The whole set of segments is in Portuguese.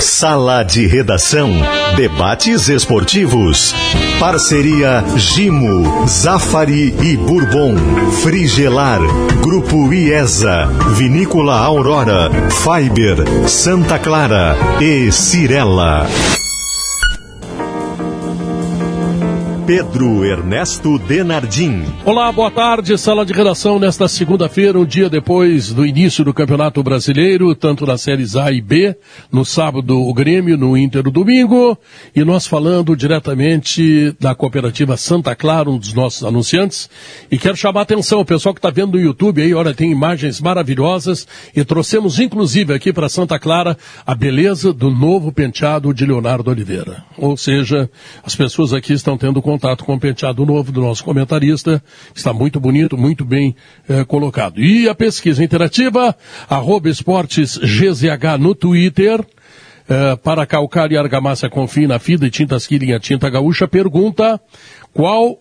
Sala de Redação. Debates esportivos. Parceria Gimo, Zafari e Bourbon. Frigelar. Grupo IESA. Vinícola Aurora. Fiber. Santa Clara. E Cirela. Pedro Ernesto Denardim. Olá, boa tarde. Sala de redação nesta segunda-feira, um dia depois do início do Campeonato Brasileiro, tanto nas séries A e B. No sábado, o Grêmio, no Inter, o domingo. E nós falando diretamente da cooperativa Santa Clara, um dos nossos anunciantes. E quero chamar a atenção, o pessoal que está vendo no YouTube aí, olha, tem imagens maravilhosas. E trouxemos, inclusive, aqui para Santa Clara, a beleza do novo penteado de Leonardo Oliveira. Ou seja, as pessoas aqui estão tendo contato com o penteado novo do nosso comentarista, está muito bonito, muito bem eh, colocado. E a pesquisa interativa, arroba esportes GZH no Twitter, eh, para calcário e argamassa confie na fida e tintas Killing a tinta gaúcha, pergunta qual uh,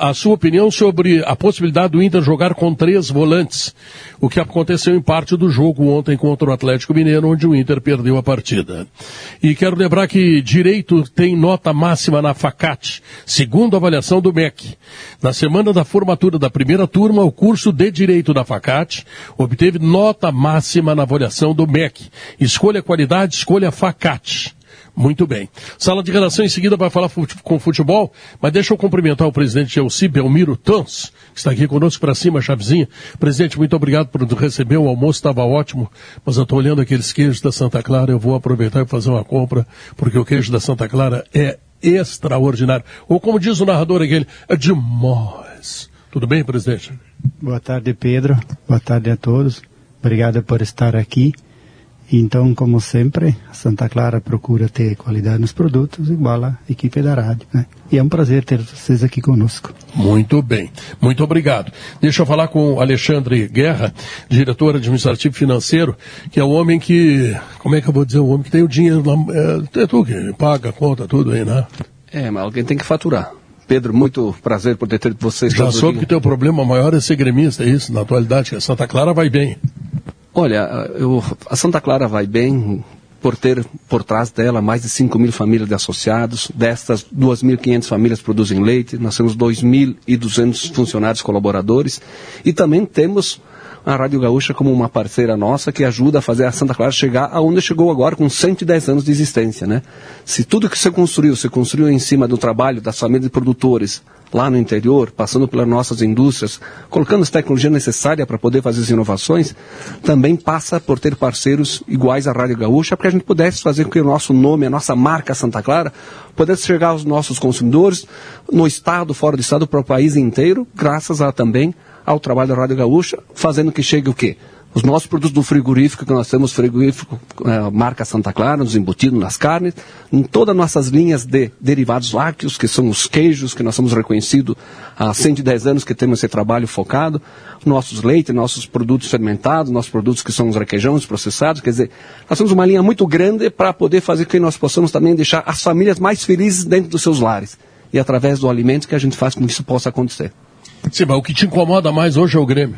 a sua opinião sobre a possibilidade do Inter jogar com três volantes? O que aconteceu em parte do jogo ontem contra o Atlético Mineiro, onde o Inter perdeu a partida. E quero lembrar que direito tem nota máxima na FACAT, segundo a avaliação do MEC. Na semana da formatura da primeira turma, o curso de direito da FACAT obteve nota máxima na avaliação do MEC. Escolha qualidade, escolha FACAT. Muito bem. Sala de redação em seguida vai falar com futebol, mas deixa eu cumprimentar o presidente Elci Belmiro Tons, que está aqui conosco para cima, Chavezinha. Presidente, muito obrigado por receber, o almoço estava ótimo, mas eu estou olhando aqueles queijos da Santa Clara, eu vou aproveitar e fazer uma compra, porque o queijo da Santa Clara é extraordinário. Ou como diz o narrador aquele, é demais. Tudo bem, presidente? Boa tarde, Pedro. Boa tarde a todos. Obrigado por estar aqui. Então, como sempre, a Santa Clara procura ter qualidade nos produtos, igual a equipe da rádio. Né? E é um prazer ter vocês aqui conosco. Muito bem, muito obrigado. Deixa eu falar com o Alexandre Guerra, diretor administrativo financeiro, que é o homem que, como é que eu vou dizer, o homem que tem o dinheiro lá, é, é tu que paga a conta, tudo aí, né? É, mas alguém tem que faturar. Pedro, muito prazer por ter tido vocês. Já soube que o teu problema maior é ser gremista, é isso, na atualidade, que a Santa Clara vai bem. Olha, eu, a Santa Clara vai bem por ter por trás dela mais de 5 mil famílias de associados. Destas, 2.500 famílias produzem leite. Nós temos 2.200 funcionários colaboradores. E também temos a Rádio Gaúcha como uma parceira nossa que ajuda a fazer a Santa Clara chegar aonde chegou agora com 110 anos de existência, né? Se tudo que você construiu, você construiu em cima do trabalho das famílias de produtores, lá no interior, passando pelas nossas indústrias, colocando as tecnologias necessárias para poder fazer as inovações, também passa por ter parceiros iguais à Rádio Gaúcha, para que a gente pudesse fazer com que o nosso nome, a nossa marca Santa Clara, pudesse chegar aos nossos consumidores no estado, fora do estado, para o país inteiro, graças a também ao trabalho da Rádio Gaúcha, fazendo que chegue o quê? Os nossos produtos do frigorífico, que nós temos frigorífico, é, marca Santa Clara, nos embutidos, nas carnes, em todas as nossas linhas de derivados lácteos, que são os queijos, que nós somos reconhecidos há 110 anos que temos esse trabalho focado, nossos leites, nossos produtos fermentados, nossos produtos que são os requeijões processados, quer dizer, nós temos uma linha muito grande para poder fazer com que nós possamos também deixar as famílias mais felizes dentro dos seus lares. E através do alimento que a gente faz com que isso possa acontecer. Sim, mas o que te incomoda mais hoje é o Grêmio.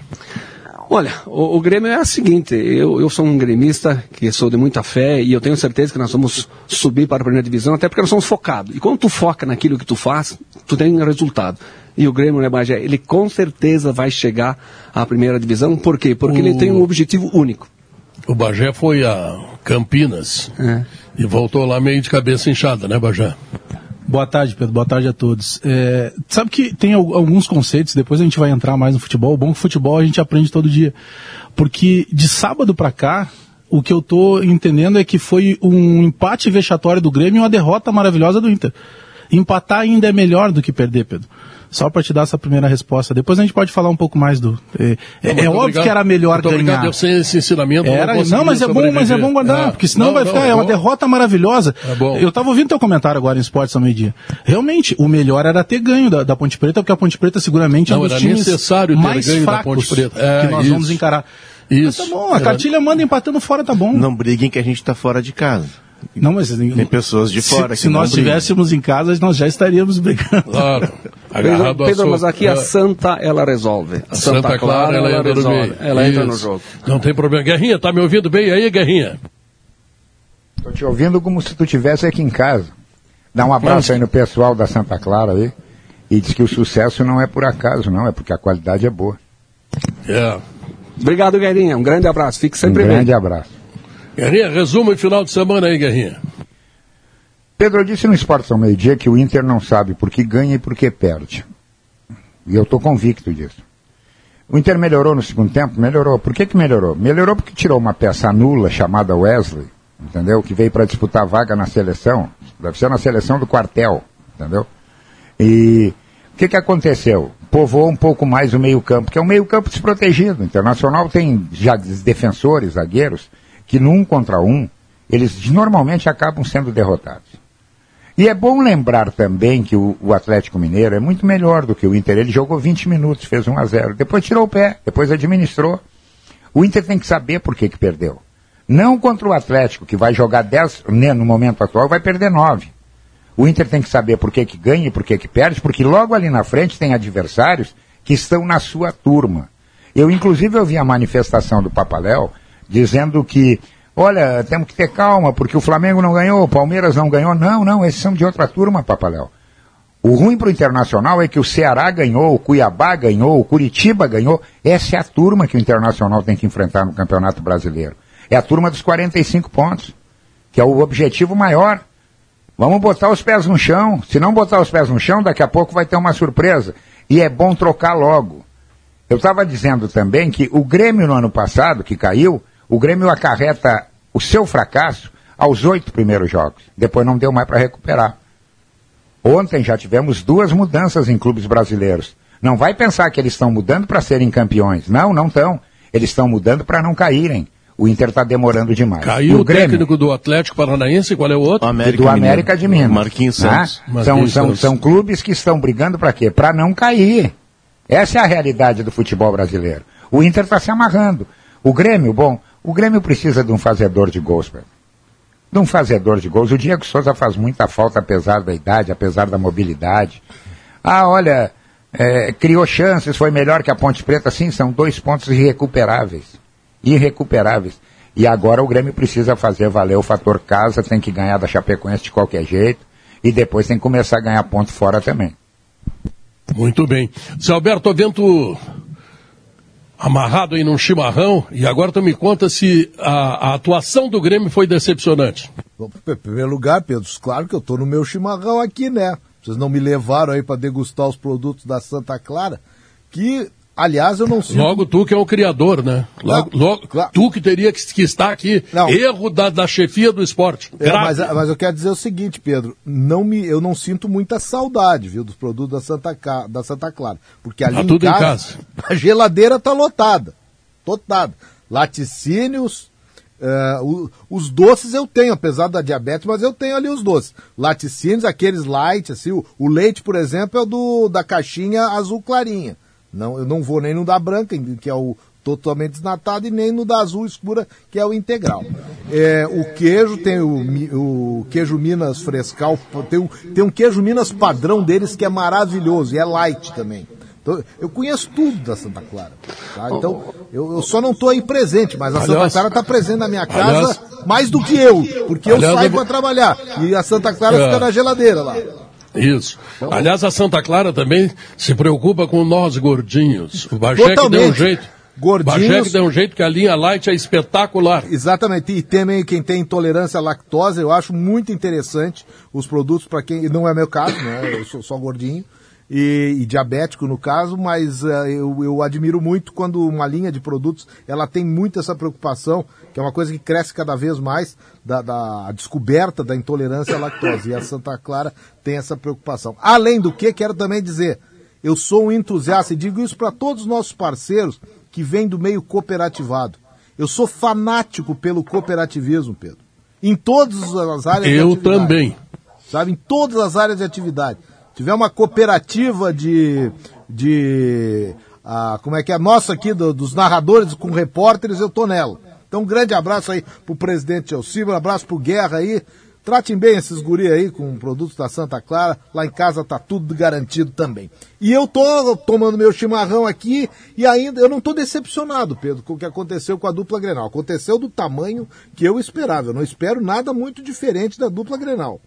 Olha, o, o, Grêmio é o seguinte, eu, eu sou um gremista que sou de muita fé e eu tenho certeza que nós vamos subir para a primeira divisão, até porque nós somos focados. E quando tu foca naquilo que tu faz, tu tem resultado. E o Grêmio, né, Bagé, ele com certeza vai chegar à primeira divisão, por quê? Porque o... ele tem um objetivo único. O Bagé foi a Campinas é. e voltou lá meio de cabeça inchada, né, Bagé? Boa tarde, Pedro. Boa tarde a todos. É, sabe que tem alguns conceitos, depois a gente vai entrar mais no futebol. O bom que futebol a gente aprende todo dia. Porque de sábado para cá, o que eu tô entendendo é que foi um empate vexatório do Grêmio e uma derrota maravilhosa do Inter. Empatar ainda é melhor do que perder, Pedro. Só para te dar essa primeira resposta. Depois a gente pode falar um pouco mais do. É, é, é óbvio obrigado, que era melhor ganhar. Obrigado, eu sei esse ensinamento. Era, não, não mas é bom, mas é bom guardar, é. porque senão não, vai ficar. é, é uma derrota maravilhosa. É eu estava ouvindo teu comentário agora em esportes ao meio-dia. Realmente, o melhor era ter ganho da, da, Ponte Preta, porque a Ponte Preta seguramente não, é um dos times necessário mais fracos que nós isso. vamos encarar. Isso. Mas tá bom, a cartilha manda empatando fora, tá bom. Não briguem que a gente está fora de casa. Não, mas tem pessoas de fora. Se, se nós estivéssemos em casa, nós já estaríamos brigando. Claro. Pedro, Pedro mas aqui a é. Santa ela resolve. A Santa, Santa Clara, Clara, ela, ela resolve. Ela Isso. entra no jogo. Não tem problema. Guerrinha, tá me ouvindo bem aí, Guerrinha? Tô te ouvindo como se tu estivesse aqui em casa. Dá um abraço aí no pessoal da Santa Clara aí. E diz que o sucesso não é por acaso, não, é porque a qualidade é boa. É. Obrigado, Guerrinha. Um grande abraço. Fique sempre um bem. grande abraço. Guerrinha, resumo e final de semana aí, Guerrinha. Pedro, disse no Esporte ao meio-dia que o Inter não sabe por que ganha e por que perde. E eu estou convicto disso. O Inter melhorou no segundo tempo? Melhorou. Por que, que melhorou? Melhorou porque tirou uma peça nula chamada Wesley, entendeu? Que veio para disputar vaga na seleção. Deve ser na seleção do quartel, entendeu? E o que, que aconteceu? Povoou um pouco mais o meio-campo, que é um meio-campo desprotegido. O Internacional tem já defensores, zagueiros, que no um contra um, eles normalmente acabam sendo derrotados. E é bom lembrar também que o, o, Atlético Mineiro é muito melhor do que o Inter. Ele jogou 20 minutos, fez 1 a 0 depois tirou o pé, depois administrou. O Inter tem que saber por que, que perdeu. Não contra o Atlético, que vai jogar 10, né, no momento atual, vai perder 9. O Inter tem que saber por que, que ganha e por que, que perde, porque logo ali na frente tem adversários que estão na sua turma. Eu, inclusive, ouvi a manifestação do Papaléu dizendo que Olha, temos que ter calma, porque o Flamengo não ganhou, o Palmeiras não ganhou. Não, não, esses são de outra turma, Papaléu. O ruim para o Internacional é que o Ceará ganhou, o Cuiabá ganhou, o Curitiba ganhou. Essa é a turma que o Internacional tem que enfrentar no Campeonato Brasileiro. É a turma dos 45 pontos, que é o objetivo maior. Vamos botar os pés no chão. Se não botar os pés no chão, daqui a pouco vai ter uma surpresa. E é bom trocar logo. Eu estava dizendo também que o Grêmio no ano passado, que caiu, o Grêmio acarreta o seu fracasso aos oito primeiros jogos. Depois não deu mais para recuperar. Ontem já tivemos duas mudanças em clubes brasileiros. Não vai pensar que eles estão mudando para serem campeões. Não, não estão. Eles estão mudando para não caírem. O Inter está demorando demais. Caiu o, Grêmio, técnico do Atlético Paranaense, qual é o outro? América do América de Minas. Marquinhos Santos. Ah, Marquinhos são, Santos. São, são clubes que estão brigando para quê? Para não cair. Essa é a realidade do futebol brasileiro. O Inter está se amarrando. O Grêmio, bom, o Grêmio precisa de um fazedor de gols, velho. De um fazedor de gols. O Diego Souza faz muita falta, apesar da idade, apesar da mobilidade. Ah, olha, é, criou chances, foi melhor que a Ponte Preta. Sim, são dois pontos irrecuperáveis. Irrecuperáveis. E agora o Grêmio precisa fazer valer o fator casa, tem que ganhar da Chapecoense de qualquer jeito. E depois tem que começar a ganhar ponto fora também. Muito bem. Zé Alberto, vento amarrado aí num chimarrão, e agora tu me conta se a, a atuação do Grêmio foi decepcionante. Bom, em primeiro lugar, Pedro, claro que eu estou no meu chimarrão aqui, né? Vocês não me levaram aí para degustar os produtos da Santa Clara, que Aliás, eu não sinto... Logo tu que é o criador, né? Logo, não, logo claro. tu que teria que, que estar aqui. Não. Erro da, da chefia do esporte. É, mas, mas, eu quero dizer o seguinte, Pedro, não me, eu não sinto muita saudade, viu, dos produtos da Santa, da Santa Clara. Porque ali tá em, tudo casa, em casa, a geladeira tá lotada. Lotada. Laticínios, uh, o, os doces eu tenho, apesar da diabetes, mas eu tenho ali os doces. Laticínios, aqueles light, assim, o, o leite, por exemplo, é o do, da caixinha azul clarinha. Não, eu não vou nem no da branca, que é o totalmente desnatado, e nem no da azul escura, que é o integral. É, o queijo tem o, o, queijo Minas frescal, tem um, tem um queijo Minas padrão deles que é maravilhoso, e é light também. Então, eu conheço tudo da Santa Clara. Tá? Então, eu, eu, só não estou aí presente, mas a aliás, Santa Clara está presente na minha casa aliás, mais do que eu, porque eu saio para trabalhar. E a Santa Clara é. fica na geladeira lá. Isso. Aliás, a Santa Clara também se preocupa com nós gordinhos. O Bajek deu um jeito. Gordinhos. Bajek deu um jeito que a linha light é espetacular. Exatamente. E também quem tem intolerância à lactose, eu acho muito interessante os produtos para quem. Não é meu caso, né? Eu sou só gordinho e, e, diabético no caso, mas uh, eu, eu, admiro muito quando uma linha de produtos ela tem muito essa preocupação, que é uma coisa que cresce cada vez mais, da, da descoberta da intolerância à lactose. E a Santa Clara tem essa preocupação. Além do que, quero também dizer, eu sou um entusiasta e digo isso para todos os nossos parceiros que vêm do meio cooperativado. Eu sou fanático pelo cooperativismo, Pedro. Em todas as áreas eu de atividade. Eu também. Sabe, em todas as áreas de atividade tiver uma cooperativa de, de ah, como é que é, nossa aqui, do, dos narradores com repórteres, eu tô nela. Então um grande abraço aí pro presidente Elcibra, um abraço pro Guerra aí, Tratem bem esses guri aí com produtos da Santa Clara. Lá em casa tá tudo garantido também. E eu tô tomando meu chimarrão aqui e ainda eu não tô decepcionado, Pedro, com o que aconteceu com a dupla Grenal. Aconteceu do tamanho que eu esperava. Eu não espero nada muito diferente da dupla Grenal.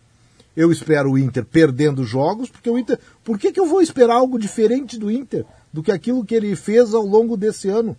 Eu espero o Inter perdendo jogos, porque o Inter. Por que, que eu vou esperar algo diferente do Inter do que aquilo que ele fez ao longo desse ano?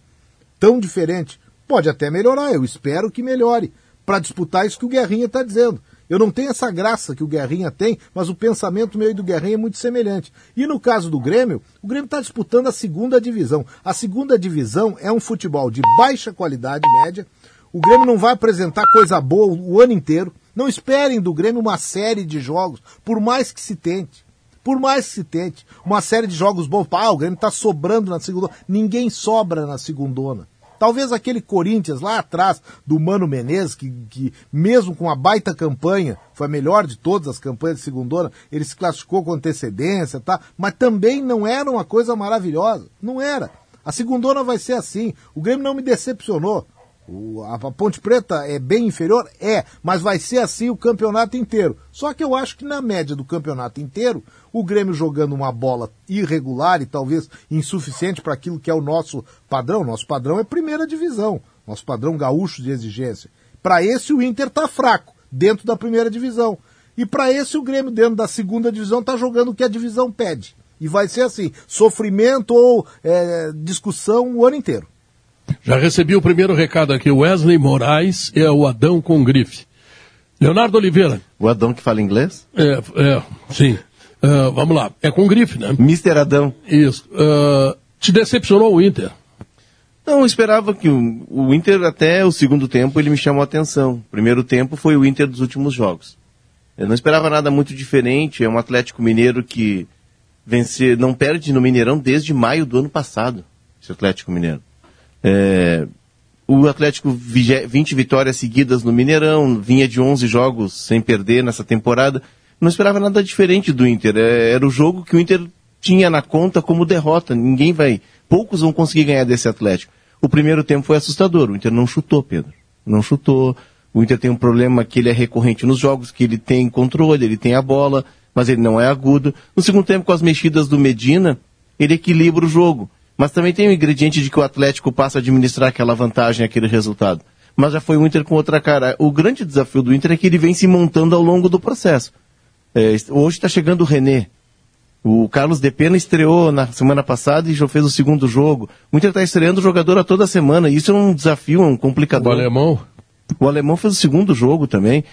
Tão diferente. Pode até melhorar, eu espero que melhore, para disputar isso que o Guerrinha está dizendo. Eu não tenho essa graça que o Guerrinha tem, mas o pensamento meu e do Guerrinha é muito semelhante. E no caso do Grêmio, o Grêmio está disputando a segunda divisão. A segunda divisão é um futebol de baixa qualidade média. O Grêmio não vai apresentar coisa boa o ano inteiro. Não esperem do Grêmio uma série de jogos, por mais que se tente. Por mais que se tente. Uma série de jogos bons. Ah, o Grêmio está sobrando na segunda. Ninguém sobra na segundona. Talvez aquele Corinthians lá atrás do Mano Menezes, que, que mesmo com a baita campanha, foi a melhor de todas as campanhas de segundona, ele se classificou com antecedência, tá? Mas também não era uma coisa maravilhosa. Não era. A segundona vai ser assim. O Grêmio não me decepcionou. O, a Ponte Preta é bem inferior? É, mas vai ser assim o campeonato inteiro. Só que eu acho que na média do campeonato inteiro, o Grêmio jogando uma bola irregular e talvez insuficiente para aquilo que é o nosso padrão. Nosso padrão é primeira divisão, nosso padrão gaúcho de exigência. Para esse o Inter está fraco, dentro da primeira divisão. E para esse o Grêmio, dentro da segunda divisão, está jogando o que a divisão pede. E vai ser assim, sofrimento ou é, discussão o ano inteiro. Já recebi o primeiro recado aqui. Wesley Moraes é o Adão com grife. Leonardo Oliveira. O Adão que fala inglês? É, é sim. Uh, vamos lá. É com grife, né? Mister Adão. Isso. Uh, te decepcionou o Inter? Não, eu esperava que o, o, Inter, até o segundo tempo, ele me chamou a atenção. O primeiro tempo foi o Inter dos últimos jogos. Eu não esperava nada muito diferente. É um Atlético Mineiro que vence, não perde no Mineirão desde maio do ano passado. Esse Atlético Mineiro. É, o Atlético 20 vitórias seguidas no Mineirão, vinha de 11 jogos sem perder nessa temporada. Não esperava nada diferente do Inter. É, era o jogo que o Inter tinha na conta como derrota. Ninguém vai. Poucos vão conseguir ganhar desse Atlético. O primeiro tempo foi assustador. O Inter não chutou, Pedro. Não chutou. O Inter tem um problema que ele é recorrente nos jogos, que ele tem controle, ele tem a bola, mas ele não é agudo. No segundo tempo, com as mexidas do Medina, ele equilibra o jogo. Mas também tem o ingrediente de que o Atlético passa a administrar aquela vantagem, aquele resultado. Mas já foi o Inter com outra cara. O grande desafio do Inter é que ele vem se montando ao longo do processo. É, hoje está chegando o René. O Carlos De Pena estreou na semana passada e já fez o segundo jogo. O Inter está estreando o jogador a toda semana. Isso é um desafio, um complicador. O alemão? O alemão fez o segundo jogo também.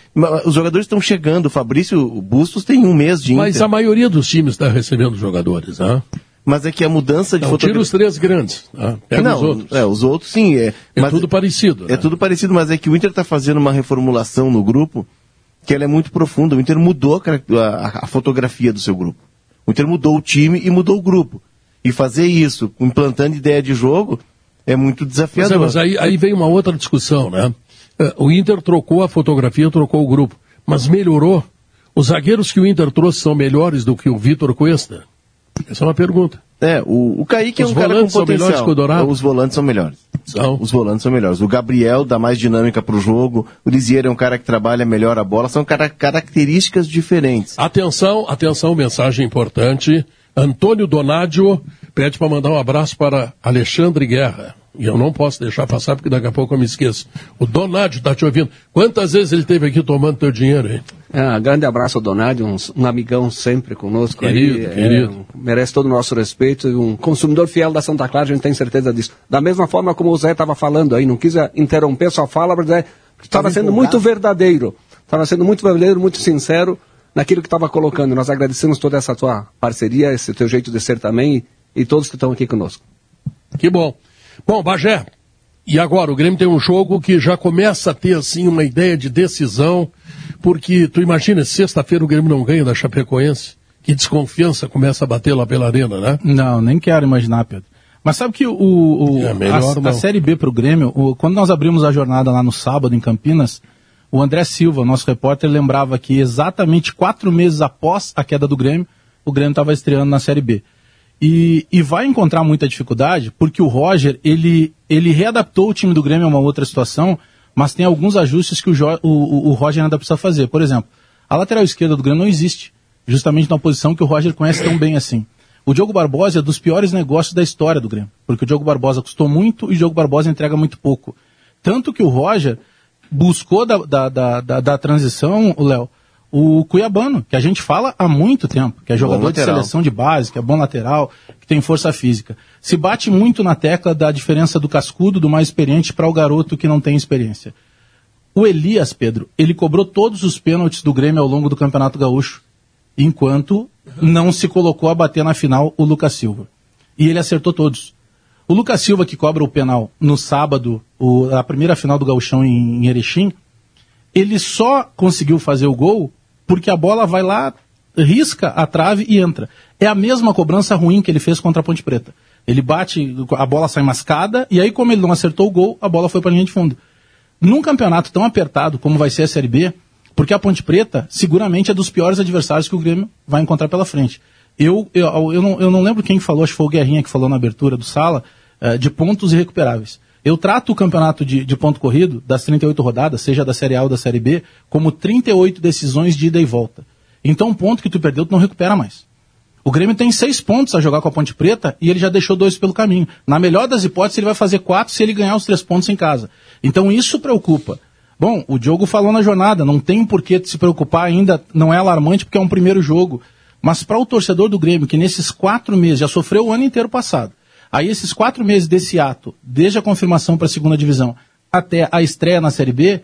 Os jogadores estão chegando. O Fabrício Bustos tem um mês de Inter. Mas a maioria dos times está recebendo jogadores, né? mas é que a mudança de não, fotografia... tira os três grandes, tá? pega não, os outros. É, os outros sim. É, é tudo parecido. É né? tudo parecido, mas é que o Inter está fazendo uma reformulação no grupo que ela é muito profunda. O Inter mudou a, a, fotografia do seu grupo. O Inter mudou o time e mudou o grupo. E fazer isso, implantando ideia de jogo, é muito desafiador. Mas, é, mas aí, aí vem uma outra discussão, né? É, o Inter trocou a fotografia, trocou o grupo, mas melhorou. Os zagueiros que o Inter trouxe são melhores do que o Vitor Cuesta? Essa é uma pergunta. É, o, o Kaique Os é um cara com potencial. Os volantes são melhores. São. Os volantes são melhores. O Gabriel dá mais dinâmica para o jogo. O Lisier é um cara que trabalha melhor a bola. São cara, características diferentes. Atenção, atenção, mensagem importante. Antônio Donadio pede para mandar um abraço para Alexandre Guerra. E eu não posso deixar passar porque daqui a pouco eu me esqueço. O Donádio está te ouvindo. Quantas vezes ele esteve aqui tomando teu dinheiro aí? É, grande abraço ao Donádio, um, um, amigão sempre conosco querido, aí. Querido. É, merece todo o nosso respeito e um consumidor fiel da Santa Clara, a gente tem certeza disso. Da mesma forma como o Zé estava falando aí, não quis interromper sua fala, mas estava sendo muito verdadeiro. Estava sendo muito verdadeiro, muito sincero naquilo que estava colocando. Nós agradecemos toda essa tua parceria, esse teu jeito de ser também e, todos que estão aqui conosco. Que bom. Bom, Bagé, e agora o Grêmio tem um jogo que já começa a ter assim uma ideia de decisão, porque tu imagina, sexta-feira o Grêmio não ganha da Chapecoense, que desconfiança começa a bater lá pela arena, né? Não, nem quero imaginar, Pedro. Mas sabe que o, o é melhor, a, a, Série B para o Grêmio, o, quando nós abrimos a jornada lá no sábado em Campinas, o André Silva, nosso repórter, lembrava que exatamente quatro meses após a queda do Grêmio, o Grêmio estava estreando na Série B. E, e vai encontrar muita dificuldade porque o Roger, ele, ele readaptou o time do Grêmio a uma outra situação, mas tem alguns ajustes que o, Jo- o, o- Roger ainda precisa fazer. Por exemplo, a lateral esquerda do Grêmio não existe, justamente na posição que o Roger conhece tão bem assim. O Diogo Barbosa é dos piores negócios da história do Grêmio, porque o Diogo Barbosa custou muito e o Diogo Barbosa entrega muito pouco. Tanto que o Roger buscou da, da, da, da, da transição, o Léo, o Cuiabano, que a gente fala há muito tempo, que é jogador de seleção de base, que é bom lateral, que tem força física. Se bate muito na tecla da diferença do cascudo, do mais experiente, para o garoto que não tem experiência. O Elias, Pedro, ele cobrou todos os pênaltis do Grêmio ao longo do Campeonato Gaúcho, enquanto não se colocou a bater na final o Lucas Silva. E ele acertou todos. O Lucas Silva, que cobra o penal no sábado, o- a primeira final do Gauchão em, em Erechim, ele só conseguiu fazer o gol porque a bola vai lá, risca a trave e entra. É a mesma cobrança ruim que ele fez contra a Ponte Preta. Ele bate, a bola sai mascada, e aí, como ele não acertou o gol, a bola foi para a linha de fundo. Num campeonato tão apertado como vai ser a Série B, porque a Ponte Preta seguramente é dos piores adversários que o Grêmio vai encontrar pela frente. Eu, eu, eu, não, eu não lembro quem falou, acho que foi o Guerrinha que falou na abertura do Sala, eh, de pontos irrecuperáveis. Eu trato o campeonato de, de ponto corrido, das 38 rodadas, seja da Série A ou da Série B, como 38 decisões de ida e volta. Então, um ponto que tu perdeu, tu não recupera mais. O Grêmio tem seis pontos a jogar com a Ponte Preta e ele já deixou dois pelo caminho. Na melhor das hipóteses, ele vai fazer quatro se ele ganhar os três pontos em casa. Então isso preocupa. Bom, o Diogo falou na jornada, não tem por que se preocupar ainda, não é alarmante porque é um primeiro jogo. Mas para o torcedor do Grêmio, que nesses quatro meses já sofreu o ano inteiro passado, aí esses quatro meses desse ato, desde a confirmação para a segunda divisão até a estreia na Série B,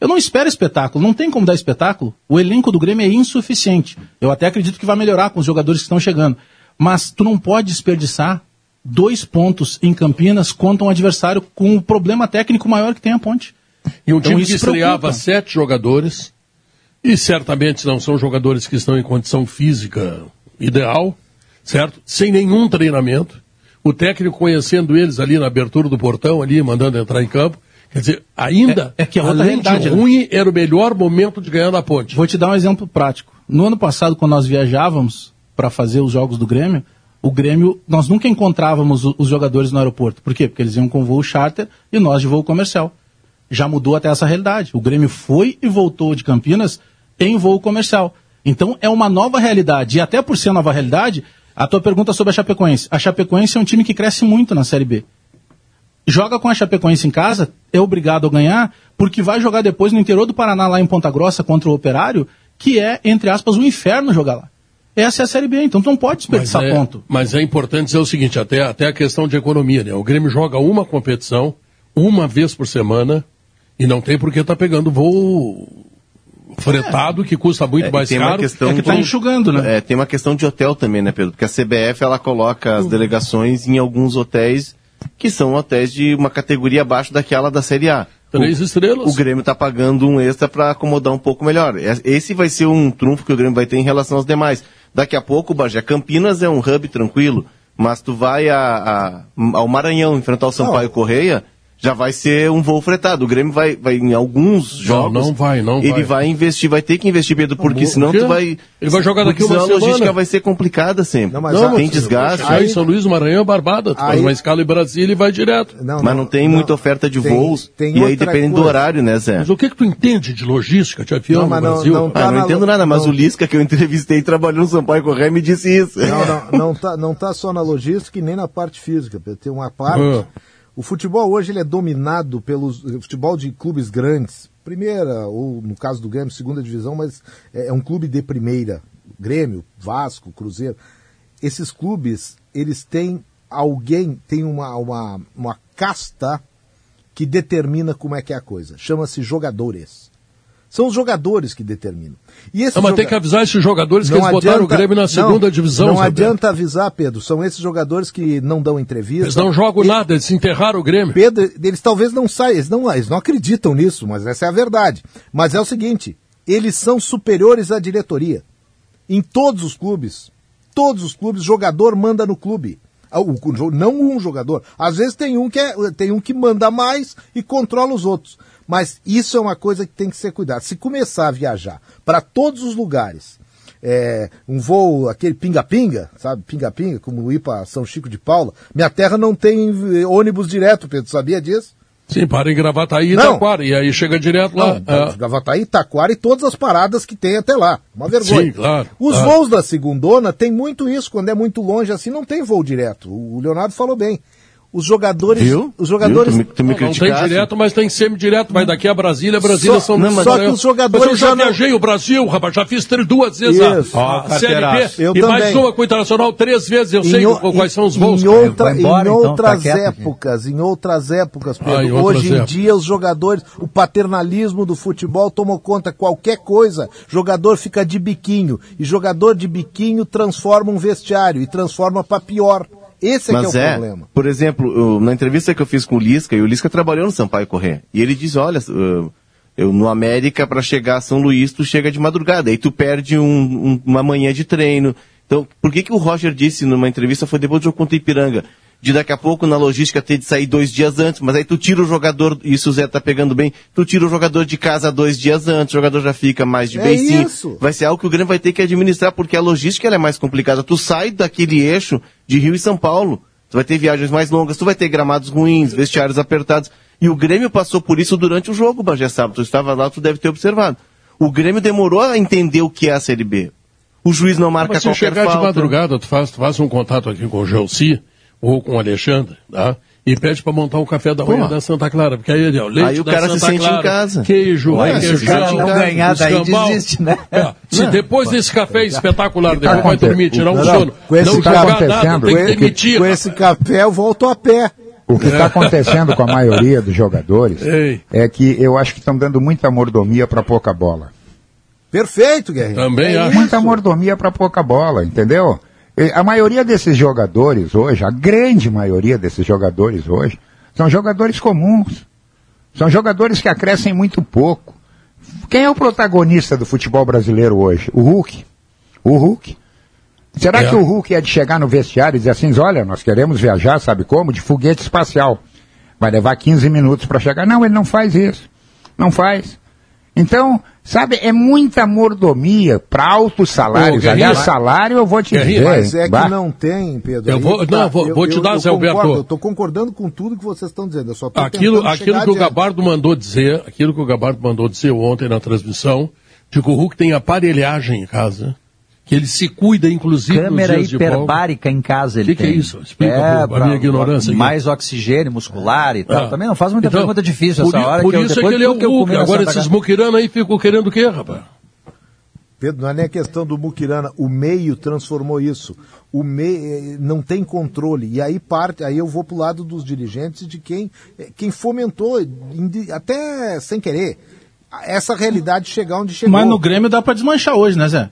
eu não espero espetáculo, não tem como dar espetáculo. O elenco do Grêmio é insuficiente. Eu até acredito que vai melhorar com os jogadores que estão chegando. Mas tu não pode desperdiçar dois pontos em Campinas contra um adversário com um problema técnico maior que tem a ponte. E um Então time que estreava preocupa. sete jogadores, e certamente não são jogadores que estão em condição física ideal, certo? Sem nenhum treinamento. O técnico conhecendo eles ali na abertura do portão, ali, mandando entrar em campo. Quer dizer, ainda, É- é que é outra além de né? ruim, era o melhor momento de ganhar da ponte. Vou te dar um exemplo prático. No ano passado, quando nós viajávamos para fazer os jogos do Grêmio, o Grêmio, nós nunca encontrávamos os jogadores no aeroporto. Por quê? Porque eles iam com voo charter e nós de voo comercial. Já mudou até essa realidade. O Grêmio foi e voltou de Campinas em voo comercial. Então é uma nova realidade. E até por ser nova realidade, a tua pergunta sobre a Chapecoense. A Chapecoense é um time que cresce muito na Série B joga com a Chapecoense em casa, é obrigado a ganhar, porque vai jogar depois no interior do Paraná, lá em Ponta Grossa, contra o Operário, que é, entre aspas, um inferno jogar lá. Essa é a Série B, então tu não pode desperdiçar é, ponto. mas é importante dizer o seguinte, até, até a questão de economia, né? O Grêmio joga uma competição, uma vez por semana, e não tem por que estar pegando voo fretado, que custa muito É, mais caro. questão É que tá do- enxugando, né? É, tem uma questão de hotel também, né, Pedro? Porque a CBF ela coloca as delegações em alguns hotéis que são hotéis de uma categoria abaixo daquela da Série A. Três o, estrelas. O Grêmio está pagando um extra para acomodar um pouco melhor. Es- Esse vai ser um trunfo que o Grêmio vai ter em relação aos demais. Daqui a pouco, Bagé, Campinas é um hub tranquilo, mas tu vai a, a- ao Maranhão enfrentar o Sampaio Correia, já vai ser um voo fretado. O Grêmio vai, vai em alguns jogos. não vai, não Ele vai. vai investir, vai ter que investir, Pedro, porque Por senão tu vai. Ele vai jogar daqui uma senão a logística semana. vai ser complicada sempre. Não, mas Não, tem desgaste. Aí, São Luís, Maranhão, Barbada. Tu faz Aí- uma escala em Brasília e vai direto. mas não tem muita oferta de Tem- voos. tem e aí depende do coisa. horário, né, Zé? Mas o que que tu entende de logística de avião Não, no mas não- Brasil? não- Ah, tá não na- entendo nada, mas não. o Lisca que eu entrevistei trabalhou no Sampaio Correia me disse isso. Não, não, não tá, não tá só na logística e nem na parte física. Pedro. Tem uma parte. O futebol hoje ele é dominado pelos o futebol de clubes grandes. Primeira, ou no caso do Grêmio, segunda divisão, mas é, é um clube de primeira. Grêmio, Vasco, Cruzeiro. Esses clubes, eles têm alguém, tem uma, uma, uma casta que determina como é que é a coisa. Chama-se jogadores. São os jogadores que determinam. E esses Não, mas tem joga- que avisar esses jogadores que eles botaram o Grêmio na segunda não, divisão. Não Zé Pedro. adianta avisar, Pedro. São esses jogadores que não dão entrevista. Eles não jogam nada, eles enterraram o Grêmio. Pedro, eles talvez não saiam, eles não, eles não acreditam nisso, mas essa é a verdade. Mas é o seguinte, eles são superiores à diretoria. Em todos os clubes, todos os clubes, jogador manda no clube. Ah, Não um jogador. Às vezes tem um que, é, tem um que manda mais e controla os outros. Mas isso é uma coisa que tem que ser cuidado. Se começar a viajar para todos os lugares, é, um voo, aquele pinga-pinga, sabe? Pinga-pinga, como ir para São Chico de Paula. Minha terra não tem eh, ônibus direto, Pedro, sabia disso? Sim, para em Gravataí e Não. Taquara. E aí chega direto lá. Não, Ah, Gravataí, Taquara e todas as paradas que tem até lá. Uma vergonha. Sim, claro, Os claro. voos da segundona tem muito isso, quando é muito longe assim, não tem voo direto. O Leonardo falou bem. Os jogadores. Viu? Os jogadores. Viu? Tu me, tu me não tem criticasse. direto, mas tem semi-direto. Vai daqui a Brasília, Brasília Só- são... não, mas- só que os jogadores Mas eu já, já não- viajei o Brasil, rapaz, já fiz três- duas vezes a- Isso. a, Ó, Série. B Eu e mais também. uma com o Internacional três vezes. Eu sei Em o- quais são os em- voos. Em, outra- embora, em então, tá outras quieto, épocas, em outras épocas, Pedro. Ah, em outras hoje em épocas. dia os jogadores, o paternalismo do futebol tomou conta qualquer coisa, jogador fica de biquinho e jogador de biquinho transforma um vestiário e transforma para pior. Esse é Mas que é o é, problema. por exemplo, na entrevista que eu fiz com o Lisca, e o Lisca trabalhou no Sampaio Corrêa, e ele diz, olha, eu, eu no América, para chegar a São Luís, tu chega de madrugada, aí tu perde um- um- uma manhã de treino. Então, por que que o Roger disse numa entrevista, foi depois do jogo contra o Ipiranga, de daqui a pouco na logística ter de sair dois dias antes, mas aí tu tira o jogador, isso o Zé tá pegando bem, tu tira o jogador de casa dois dias antes, o jogador já fica mais de É beicinho. isso. Vai ser algo que o Grêmio vai ter que administrar, porque a logística ela é mais complicada. Tu sai daquele eixo de Rio e São Paulo, tu vai ter viagens mais longas, tu vai ter gramados ruins, vestiários apertados. E o Grêmio passou por isso durante o jogo, Bagé Sábado. Tu estava lá, tu deve ter observado. O Grêmio demorou a entender o que é a Série B. O juiz não marca Mas se qualquer chegar falta. de madrugada, tu faz, tu faz um contato aqui com o Gelsi ou com o Alexandre, tá? E pede pra montar um café da manhã Pô. da Santa Clara, porque aí ele, ó, leite Aí o cara se sente em Clara, casa. Queijo, Ué, aí se queijo, o cara não ganhar, daí desiste, né? É, se depois desse café espetacular, depois vai acontecendo? dormir, tirar um Não, sono, com esse não cara jogar nada, tem que demitir. Com esse café eu volto a pé. O que está acontecendo com a maioria dos jogadores Ei. é que eu acho que estão dando muita mordomia para pouca bola. Perfeito, Guerreiro. Também É acho. Muita mordomia para pouca bola, entendeu? A maioria desses jogadores hoje, a grande maioria desses jogadores hoje, são jogadores comuns. São jogadores que acrescem muito pouco. Quem é o protagonista do futebol brasileiro hoje? O Hulk. O Hulk. Será É. que o Hulk é de chegar no vestiário e dizer assim, olha, nós queremos viajar, sabe como? De foguete espacial. Vai levar 15 minutos para chegar. Não, ele não faz isso. Não faz. Então, sabe, é muita mordomia para altos salários. Ô, Aliás, salário eu vou te Guerrinha, dizer. Mas é que bah, não tem, Pedro. Eu vou- que tá. não, vou- vou te dar, Zé concordo, Alberto. Eu estou concordando com tudo que vocês estão dizendo. Eu só tô Aquilo, aquilo que o. Gabardo mandou dizer, aquilo que o Gabardo mandou dizer ontem na transmissão, de que o Hulk tem aparelhagem em casa, que ele se cuida, inclusive, Câmera nos dias de folga. hiperbárica em casa ele Que que é tem. isso? Explica é, pra- a minha ignorância. Mais oxigênio muscular e tal. Ah. Também não faz muita Então, pergunta difícil por, essa i- hora. Por que eu, isso é depois que ele é o eu na Agora esses muquirana aí ficam querendo o quê, rapaz? Pedro, não é nem a questão do Mukirana, o meio transformou isso. O meio não tem controle. E aí parte, aí eu vou pro lado dos dirigentes e de quem, eh, quem fomentou, até sem querer, essa realidade chegar onde chegou. Mas no Grêmio dá pra desmanchar hoje, né, Zé?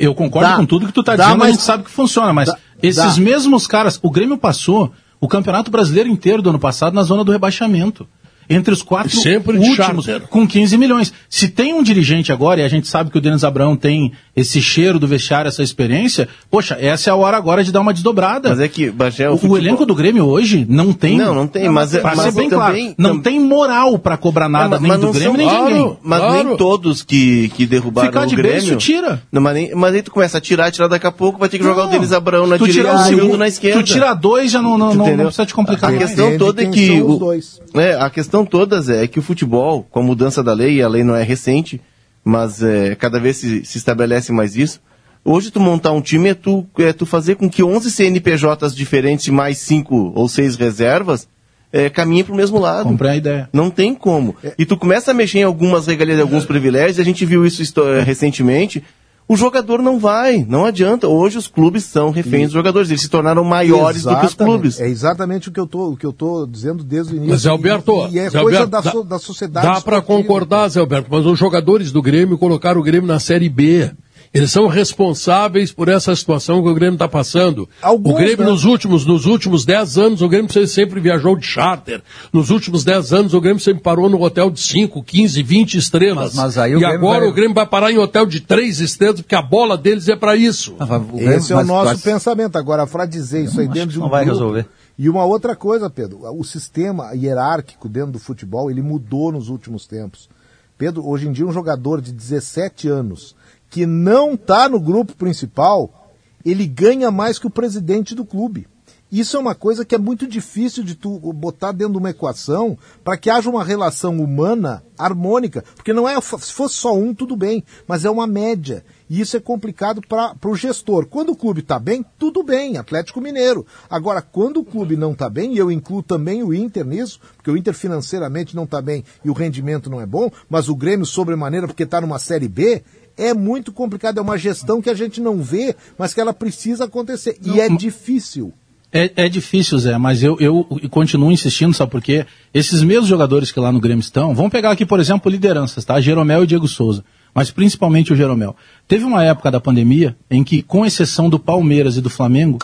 Eu concordo Dá. com tudo que tu tá Dá, dizendo, mas- a gente sabe que funciona, mas Dá. esses Dá. mesmos caras, o Grêmio passou o Campeonato Brasileiro inteiro do ano passado na zona do rebaixamento. Entre os quatro Sempre últimos, charter. com 15 milhões. Se tem um dirigente agora, e a gente sabe que o Denis Abrão tem esse cheiro do vestiário, essa experiência, poxa, essa é a hora agora de dar uma desdobrada. Mas é que, Bagé, o, o, futebol- elenco do Grêmio hoje não tem. Não, não tem, mas é- Pra mas ser bem também- claro, não tem moral pra cobrar nada É, nem do não Grêmio são- nem de claro, ninguém. Mas Claro. nem todos que, que derrubaram Ficar de o Grêmio. berço, tira. Não, mas, nem, mas aí tu começa a tirar, tirar daqui a pouco, vai ter que jogar Não. o Denis Abrão na tu direita, tirar o o segundo na esquerda. Tu tira dois, já não, não, não, entendeu? não precisa te complicar A questão Entende toda é que. o- dois. é, a questão toda Zé, é que o futebol, com a mudança da lei, e a lei não é recente, mas é, cada vez se, se estabelece mais isso. Hoje tu montar um time é tu, é tu fazer com que 11 CNPJs diferentes mais 5 ou 6 reservas é, caminhem para o mesmo lado. Comprei a ideia. Não tem como. E tu começa a mexer em algumas regalias, alguns privilégios, a gente viu isso recentemente. O jogador não vai, não adianta. Hoje os clubes são reféns dos jogadores, eles se tornaram maiores do que os Exatamente. clubes. É exatamente o que eu tô, o que eu tô dizendo desde o início. Mas, Zé Alberto, e, e é Zé coisa Alberto, da, so- da sociedade. Dá para concordar, Zé Alberto, mas os jogadores do Grêmio colocaram o Grêmio na Série B. Eles são responsáveis por essa situação que o Grêmio está passando. Alguns, o Grêmio né? nos últimos nos últimos 10 anos, o Grêmio sempre viajou de charter. Nos últimos 10 anos, o Grêmio sempre parou no hotel de 5, 15, 20 estrelas. Mas- mas aí o e Grêmio agora vai- o Grêmio vai parar em hotel de 3 estrelas, porque a bola deles é para isso. Ah, o Grêmio- Esse é o nosso mas- pensamento. Agora, para dizer isso aí dentro de um não vai grupo- resolver. E uma outra coisa, Pedro, o sistema hierárquico dentro do futebol, ele mudou nos últimos tempos. Pedro, hoje em dia um jogador de 17 anos que não está no grupo principal, ele ganha mais que o presidente do clube. Isso é uma coisa que é muito difícil de tu botar dentro de uma equação para que haja uma relação humana harmônica, porque não é se fosse só um tudo bem, mas é uma média. E isso é complicado para o gestor. Quando o clube está bem, tudo bem, Atlético Mineiro. Agora, quando o clube não está bem, e eu incluo também o Inter nisso, porque o Inter financeiramente não está bem e o rendimento não é bom, mas o Grêmio sobremaneira porque está numa Série B, é muito complicado. É uma gestão que a gente não vê, mas que ela precisa acontecer. E é difícil. É, é difícil, Zé, mas eu, eu continuo insistindo, sabe por quê? Esses mesmos jogadores que lá no Grêmio estão, vamos pegar aqui, por exemplo, lideranças, tá? Jeromel e Diego Souza mas principalmente o Jeromel. Teve uma época da pandemia em que, com exceção do Palmeiras e do Flamengo,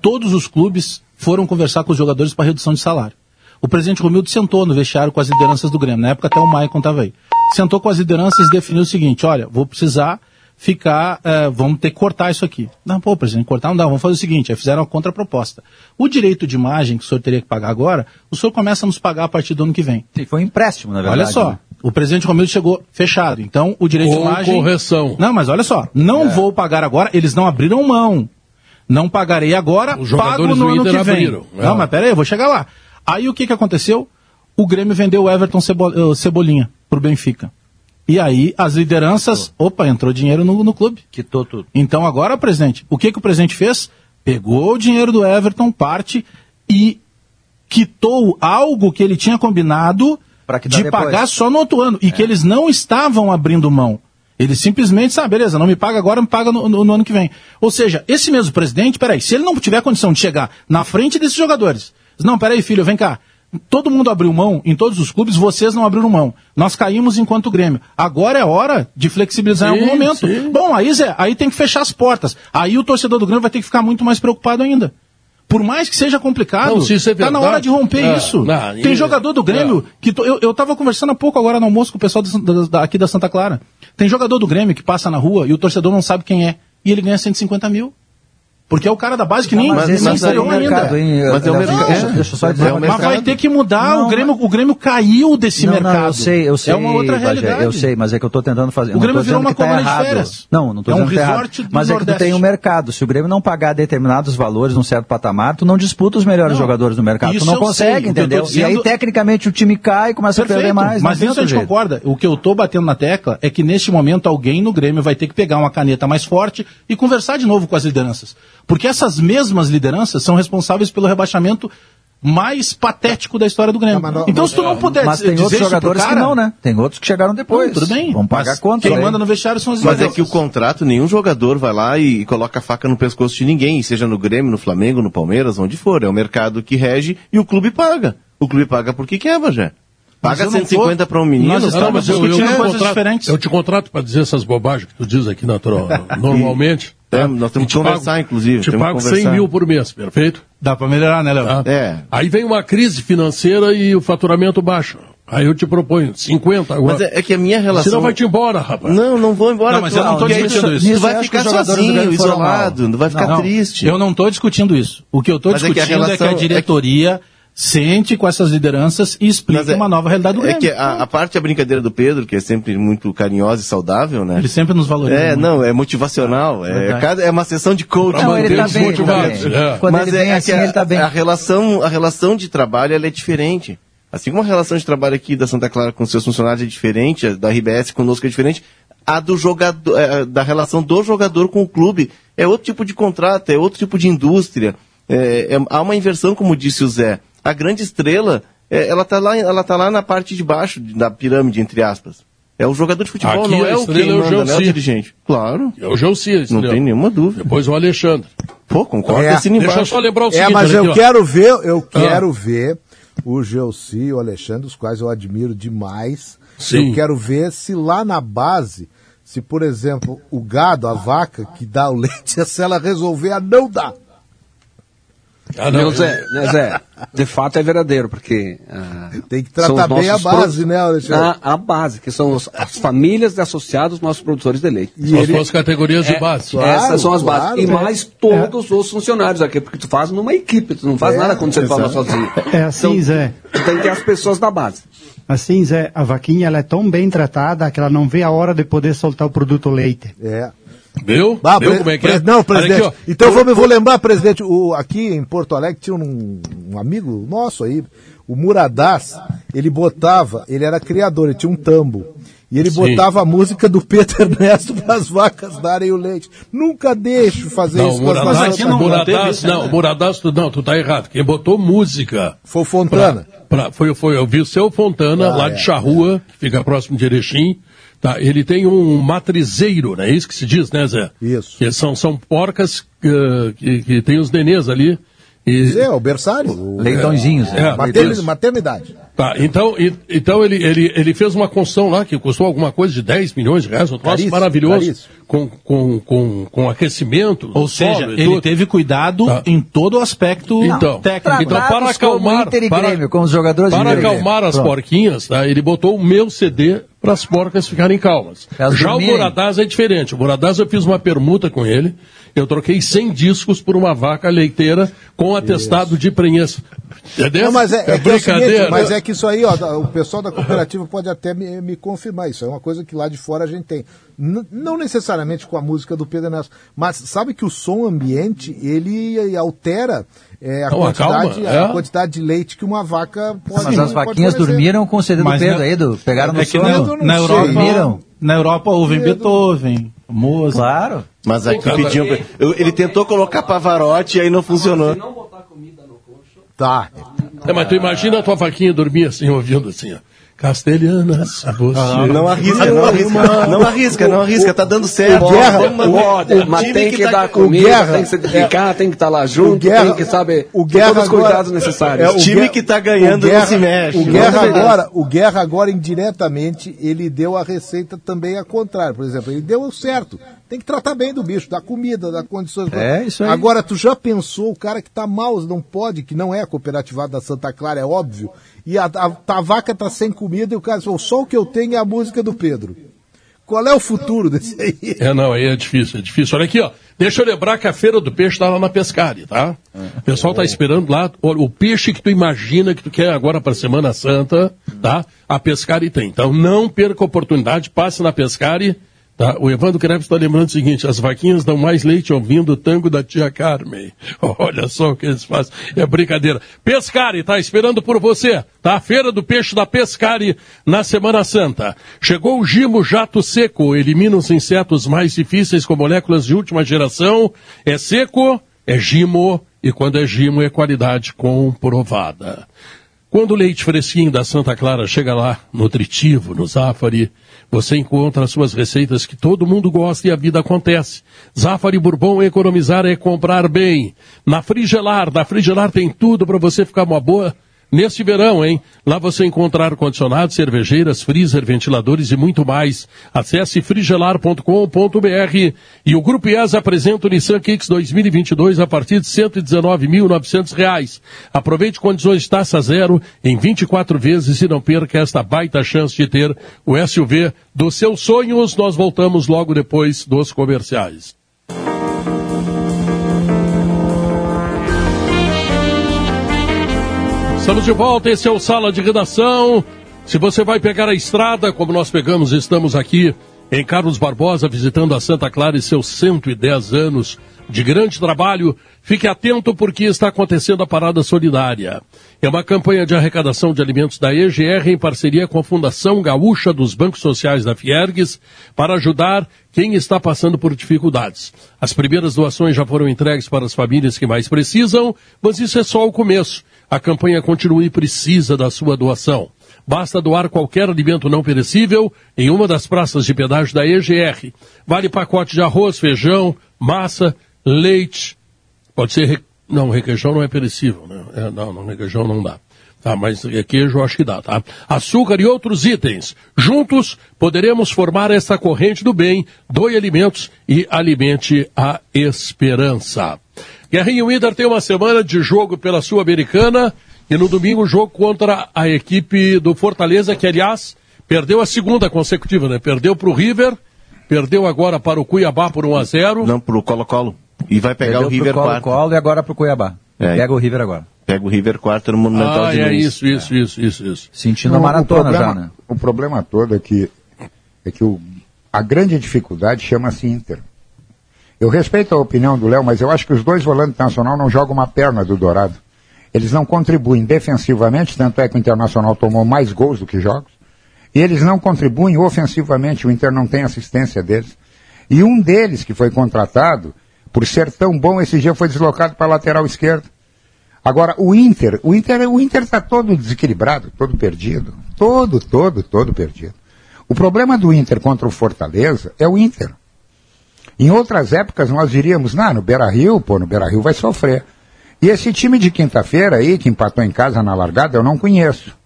todos os clubes foram conversar com os jogadores para redução de salário. O presidente Romildo sentou no vestiário com as lideranças do Grêmio. Na época até o Maicon estava aí. Sentou com as lideranças e definiu o seguinte: olha, vou precisar ficar, é, vamos ter que cortar isso aqui. Não, pô, presidente, cortar não dá, vamos fazer o seguinte, aí fizeram uma contraproposta. O direito de imagem que o senhor teria que pagar agora, o senhor começa a nos pagar a partir do ano que vem. Sim, foi um empréstimo, na verdade. Olha só, né? o presidente Romildo chegou fechado, então o direito Com de imagem... correção. Não, mas olha só, não É. vou pagar agora, eles não abriram mão. Não pagarei agora, Os pago jogadores no ano Inter que vem. abriram, é. Não, mas peraí, eu vou chegar lá. Aí o que que aconteceu? O Grêmio vendeu o Everton Cebo- Cebolinha pro Benfica. E aí as lideranças, opa, entrou dinheiro no, no clube. Quitou tudo. Então agora, presidente, o que, que o presidente fez? Pegou o dinheiro do Everton, parte, e quitou algo que ele tinha combinado de depois. pagar só no outro ano. E que eles não estavam abrindo mão. Eles simplesmente, ah, beleza, não me paga agora, me paga no, no- no ano que vem. Ou seja, esse mesmo presidente, peraí, se ele não tiver condição de chegar na frente desses jogadores, não, peraí, filho, vem cá. Todo mundo abriu mão, em todos os clubes, vocês não abriram mão. Nós caímos enquanto Grêmio. Agora é hora de flexibilizar em Sim, algum momento. sim. Bom, aí, Zé, aí tem que fechar as portas. Aí o torcedor do Grêmio vai ter que ficar muito mais preocupado ainda. Por mais que seja complicado, Não, se é tá na verdade, hora de romper é, isso. não, tem e- jogador do Grêmio que to- eu, eu tava conversando há pouco agora no almoço com o pessoal da- da- aqui da Santa Clara. Tem jogador do Grêmio que passa na rua e o torcedor não sabe quem é. E ele ganha 150 mil. Porque é o cara da base que nem, Mas mas é o ainda. mercado, hein? Mas é o Léo? mercado. Deixa, deixa eu só dizer É o Mas mercado. vai ter que mudar. Não, o, Grêmio, o Grêmio caiu desse não, mercado. Não, eu sei, eu sei. É uma outra Bagé, realidade. Eu sei, mas é que eu estou tentando fazer. O não Grêmio virou dizendo uma que tá colônia de errado. férias. Não, não tô É um dizendo que tá resort errado. do Mas é que tu Nordeste. tem um mercado. Se o Grêmio não pagar determinados valores num certo patamar, tu não disputa os melhores Não, jogadores do mercado. isso Tu não eu consegue, sei. O que eu tô entendeu? E aí, dizendo- tecnicamente, o time cai e começa a perder Perfeito, mais. mas isso a gente concorda. O que eu estou batendo na tecla é que neste momento alguém no Grêmio vai ter que pegar uma caneta mais forte e conversar de novo com as lideranças. Porque essas mesmas lideranças são responsáveis pelo rebaixamento mais patético da história do Grêmio. Tá, mas não- então, se tu não puder Mas tem dizer outros isso pro jogadores cara, que não, né? Tem outros que chegaram depois. Não, tudo bem. Vão pagar Mas conta. Quem né? manda no vestiário são as Mas é que o contrato, nenhum jogador vai lá e coloca a faca no pescoço de ninguém, seja no Grêmio, no Flamengo, no Palmeiras, onde for. É o mercado que rege e o clube paga. O clube paga porque quer, Bagé. Paga eu não tô- 150 para um menino. Nós Não, estamos mas eu, eu, discutindo te coisas contrato, diferentes. eu te contrato para dizer essas bobagens que tu diz aqui natural, normalmente. É, tá? nós temos que conversar, inclusive, Te que pago conversar. 100 mil por mês, perfeito? Dá pra melhorar, né, Léo? Tá? É. Aí vem uma crise financeira e o faturamento baixa. Aí eu te proponho 50 agora. Mas é, é que a minha relação... Senão vai te embora, rapaz. Não, não vou embora. Não, mas eu não aí discutindo tu- isso. Tu vai ficar que sozinho, isolado, tu vai ficar Não, triste. Eu não estou discutindo isso. O que eu estou Mas é que a discutindo é que a, relação- diretoria sente com essas lideranças e explica é- uma nova realidade do É Grêmio. que a, a parte da brincadeira do Pedro, que é sempre muito carinhosa e saudável, né? Ele sempre nos valoriza. É, muito. não, é motivacional. É, cada- é uma sessão de coaching. Não, ele tá bem. motivados, tá bem. é. Quando Mas ele é, vem é assim, que a, ele tá bem. a relação, a relação de trabalho ela é diferente. Assim como a relação de trabalho aqui da Santa Clara com seus funcionários é diferente, a da RBS conosco é diferente, a do jogador, é, da relação do jogador com o clube é outro tipo de contrato, é outro tipo de indústria. É, é- há uma inversão, como disse o Zé. A grande estrela, é, ela está lá, ela tá lá na parte de baixo da pirâmide, entre aspas. É o jogador de futebol, Aqui não é o quem é o manda, não é o dirigente. Claro, É o Gelsi, não tem nenhuma dúvida. Depois o Alexandre. Pô, concordo, É. Deixa eu embaixo. só lembrar o É, seguinte. mas olha eu aqui, ó. quero ver, eu quero ver o Gelsi e o Alexandre, os quais eu admiro demais. Sim. Eu quero ver se lá na base, se por exemplo, o gado, a vaca que dá o leite, se ela resolver a não dar. Ah, não, Zé, né, Zé, de fato é verdadeiro, porque. ah, Tem que tratar bem a base, produ- né, Alexandre? A, a base, que são os- as famílias de associados, nossos produtores de leite. E São as ele- duas categorias de base. Claro, Essas são as bases. claro. e mais todos os funcionários aqui, porque tu faz numa equipe, tu não faz É, nada quando você fala sozinho. É assim, Zé. Tu tem que ter as pessoas da base. Assim, Zé, a vaquinha ela é tão bem tratada que ela não vê a hora de poder soltar o produto leite. É. Viu? Ah, Viu como é que é? Não, presidente. aqui, então vou, vou lembrar, presidente, o, aqui em Porto Alegre tinha um, um amigo nosso aí, o Muradás, ele botava, ele era criador, ele tinha um tambo. E ele Sim. botava a música do Pedro Ernesto para as vacas darem o leite. Nunca deixo fazer Não, isso com as Muradás, vacas. aqui não- teve, não, o Muradás, tu- não, tu tá errado. Quem botou música Foi o Fontana. Pra, foi, foi, eu vi o seu Fontana, Ah, lá é. de Charrua, que fica próximo de Erechim. Tá, ele tem um matrizeiro, né? É isso que se diz, né, Zé? Isso. Que são, são porcas eh, que, que tem os nenês ali. E, Zé, o berçário. o- Leitõezinhos. É, isso. maternidade. Tá, então, e- então ele, ele, ele fez uma construção lá que custou alguma coisa de 10 milhões de reais, um troço Caríssimo, maravilhoso, caríssimo. com, com, com, com aquecimento. Ou seja, solo ele tudo. teve cuidado Tá. em todo o aspecto Então, técnico. então, para acalmar, Inter e para- Grêmio, como os jogadores Para acalmar as Pronto. porquinhas, tá, ele botou o meu CD para as porcas ficarem calmas. Elas Já dormirem. o Muradaz é diferente. O Muradaz eu fiz uma permuta com ele. Eu troquei 100 discos por uma vaca leiteira com atestado de prenhez. Entendeu? Não, mas é, é que é o seguinte, brincadeira. mas é que isso aí, ó, o pessoal da cooperativa pode até me, me confirmar. Isso é uma coisa que lá de fora a gente tem. N- não necessariamente com a música do Pedro Ernesto, mas sabe que o som ambiente ele altera é, a, Não, quantidade, acalma, é. a quantidade de leite que uma vaca pode Mas as vaquinhas dormiram com o CD do Mas Pedro na- aí, do, pegaram no É sono. na, na. Europa, Dormiram? na Europa ouvem Beethoven, Mozart. Claro. Mas aqui pediam. pra- eu- Ele tentou colocar Pavarotti e aí não funcionou. Tá. É, mas tu imagina a tua vaquinha dormir assim, ouvindo assim, ó. Castelhanas, você. Ah, Não arrisca, não arrisca. Não arrisca, não arrisca, tá dando certo. o Guerra- uma- Pode, o mas tem que, tá- dar o comida, Guerra- tem que se dedicar, tem que estar lá junto, Guerra- tem que saber o Guerra todos os cuidados necessários. É, o time que tá ganhando o Guerra, não se mexe. O Guerra, agora, o Guerra agora, indiretamente, ele deu a receita também a contrário. Por exemplo, ele deu o certo. Tem que tratar bem do bicho, dar comida, dar condições. É, isso aí. Agora, tu já pensou, o cara que tá mal, não pode, que não é a cooperativada da Santa Clara, é óbvio, e a, a- a vaca tá sem comida e o cara falou, só o que eu tenho é a música do Pedro. Qual é o futuro desse aí? É, não, aí é difícil, é difícil. Olha aqui, ó. Deixa eu lembrar que a Feira do Peixe tá lá na Pescari, tá? O pessoal tá esperando lá. Olha, o peixe que tu imagina que tu quer agora para Semana Santa, tá? A Pescari tem. Então não perca a oportunidade, passe na Pescari. Tá? O Evandro Kreves está lembrando o seguinte: as vaquinhas dão mais leite ouvindo o tango da tia Carmen. Olha só o que eles fazem. É brincadeira. Pescari, tá esperando por você. Tá? Feira do Peixe da Pescari na Semana Santa. Chegou o Gimo Jato Seco. Elimina os insetos mais difíceis com moléculas de última geração. É seco, é Gimo. E quando é Gimo, é qualidade comprovada. Quando o leite fresquinho da Santa Clara chega lá, nutritivo, no Zafari, você encontra as suas receitas que todo mundo gosta e a vida acontece. Zafari Bourbon economizar é comprar bem. Na Frigelar, na Frigelar tem tudo para você ficar uma boa neste verão, hein? Lá você encontrar ar-condicionado, cervejeiras, freezer, ventiladores e muito mais. Acesse frigelar.com.br e o Grupo IES apresenta o Nissan Kicks 2022 a partir de 119.900 reais. Aproveite condições taxa zero em 24 vezes e não perca esta baita chance de ter o SUV dos seus sonhos. Nós voltamos logo depois dos comerciais. Estamos de volta, esse é o Sala de Redação. Se você vai pegar a estrada, como nós pegamos, estamos aqui em Carlos Barbosa, visitando a Santa Clara e seus 110 anos de grande trabalho. Fique atento porque está acontecendo a Parada Solidária. É uma campanha de arrecadação de alimentos da EGR em parceria com a Fundação Gaúcha dos Bancos Sociais da Fiergues para ajudar quem está passando por dificuldades. As primeiras doações já foram entregues para as famílias que mais precisam, mas isso é só o começo. A campanha continua e precisa da sua doação. Basta doar qualquer alimento não perecível em uma das praças de pedágio da EGR. Vale pacote de arroz, feijão, massa, leite. Pode ser. Re... Não, requeijão não é perecível, né? É, não, não, requeijão não dá. Tá, mas é, queijo eu acho que dá, tá? Açúcar e outros itens. Juntos poderemos formar essa corrente do bem, doe alimentos e alimente a esperança. Guerrinho Inter tem uma semana de jogo pela Sul-Americana e no domingo jogo contra a equipe do Fortaleza, que aliás perdeu a segunda consecutiva, né? Perdeu para o River, perdeu agora para o Cuiabá por 1 a 0 Não, pro Colo-Colo. E vai pegar Perdeu o River quarto. Colo e agora pro Cuiabá. É. Pega o River agora. Pega o River quarto no Monumental Ah, de é isso, isso, isso, isso, isso. Sentindo Não, a maratona o problema, já, né? O problema todo é que, é que o, a grande dificuldade chama-se Inter. Eu respeito a opinião do Léo, mas eu acho que os dois volantes nacional não jogam uma perna do Dourado. Eles não contribuem defensivamente, tanto é que o Internacional tomou mais gols do que jogos. E eles não contribuem ofensivamente, o Inter não tem assistência deles. E um deles, que foi contratado, por ser tão bom, esse dia foi deslocado para a lateral esquerda. Agora, o Inter, o Inter, o Inter está todo desequilibrado, todo perdido. Todo, todo, todo perdido. O problema do Inter contra o Fortaleza é o Inter. Em outras épocas nós diríamos, não, no Beira Rio, pô, no Beira Rio vai sofrer. E esse time de quinta-feira aí, que empatou em casa na largada, eu não conheço.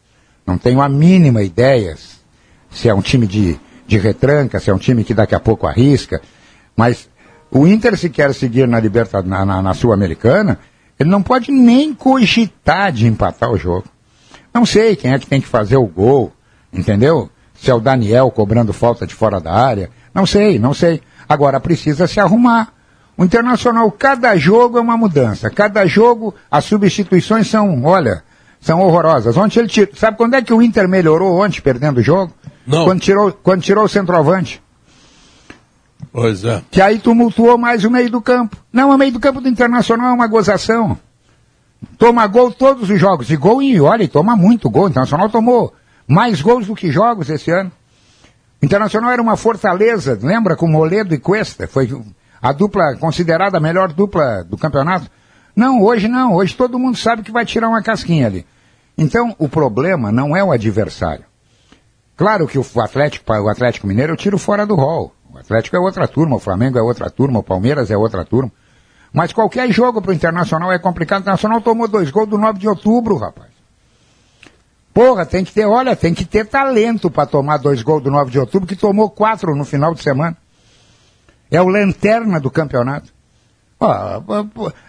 Não tenho a mínima ideia se é um time de, de retranca, se é um time que daqui a pouco arrisca. Mas o Inter, se quer seguir na, liberta, na, na, na Sul-Americana, ele não pode nem cogitar de empatar o jogo. Não sei quem é que tem que fazer o gol, entendeu? Se é o Daniel cobrando falta de fora da área. Não sei, não sei. Agora precisa se arrumar. O Internacional, cada jogo é uma mudança. Cada jogo, as substituições são, olha, são horrorosas. Ontem ele tirou, sabe quando é que o Inter melhorou ontem, perdendo o jogo? Não. Quando tirou, quando tirou o centroavante. Pois é. Que aí tumultuou mais o meio do campo. Não, o meio do campo do Internacional é uma gozação. Toma gol todos os jogos. E gol, e olha, toma muito gol. O Internacional tomou mais gols do que jogos esse ano. Internacional era uma fortaleza, lembra? Com Moledo e Cuesta. Foi a dupla considerada a melhor dupla do campeonato. Não, hoje não. Hoje todo mundo sabe que vai tirar uma casquinha ali. Então, o problema não é o adversário. Claro que o Atlético, o Atlético Mineiro eu tiro fora do rol. O Atlético é outra turma, o Flamengo é outra turma, o Palmeiras é outra turma. Mas qualquer jogo para o Internacional é complicado. O Internacional tomou dois gols do 9 de outubro, rapaz. Porra, tem que ter, olha, tem que ter talento para tomar dois gols do 9 de outubro, que tomou quatro no final de semana. É o lanterna do campeonato.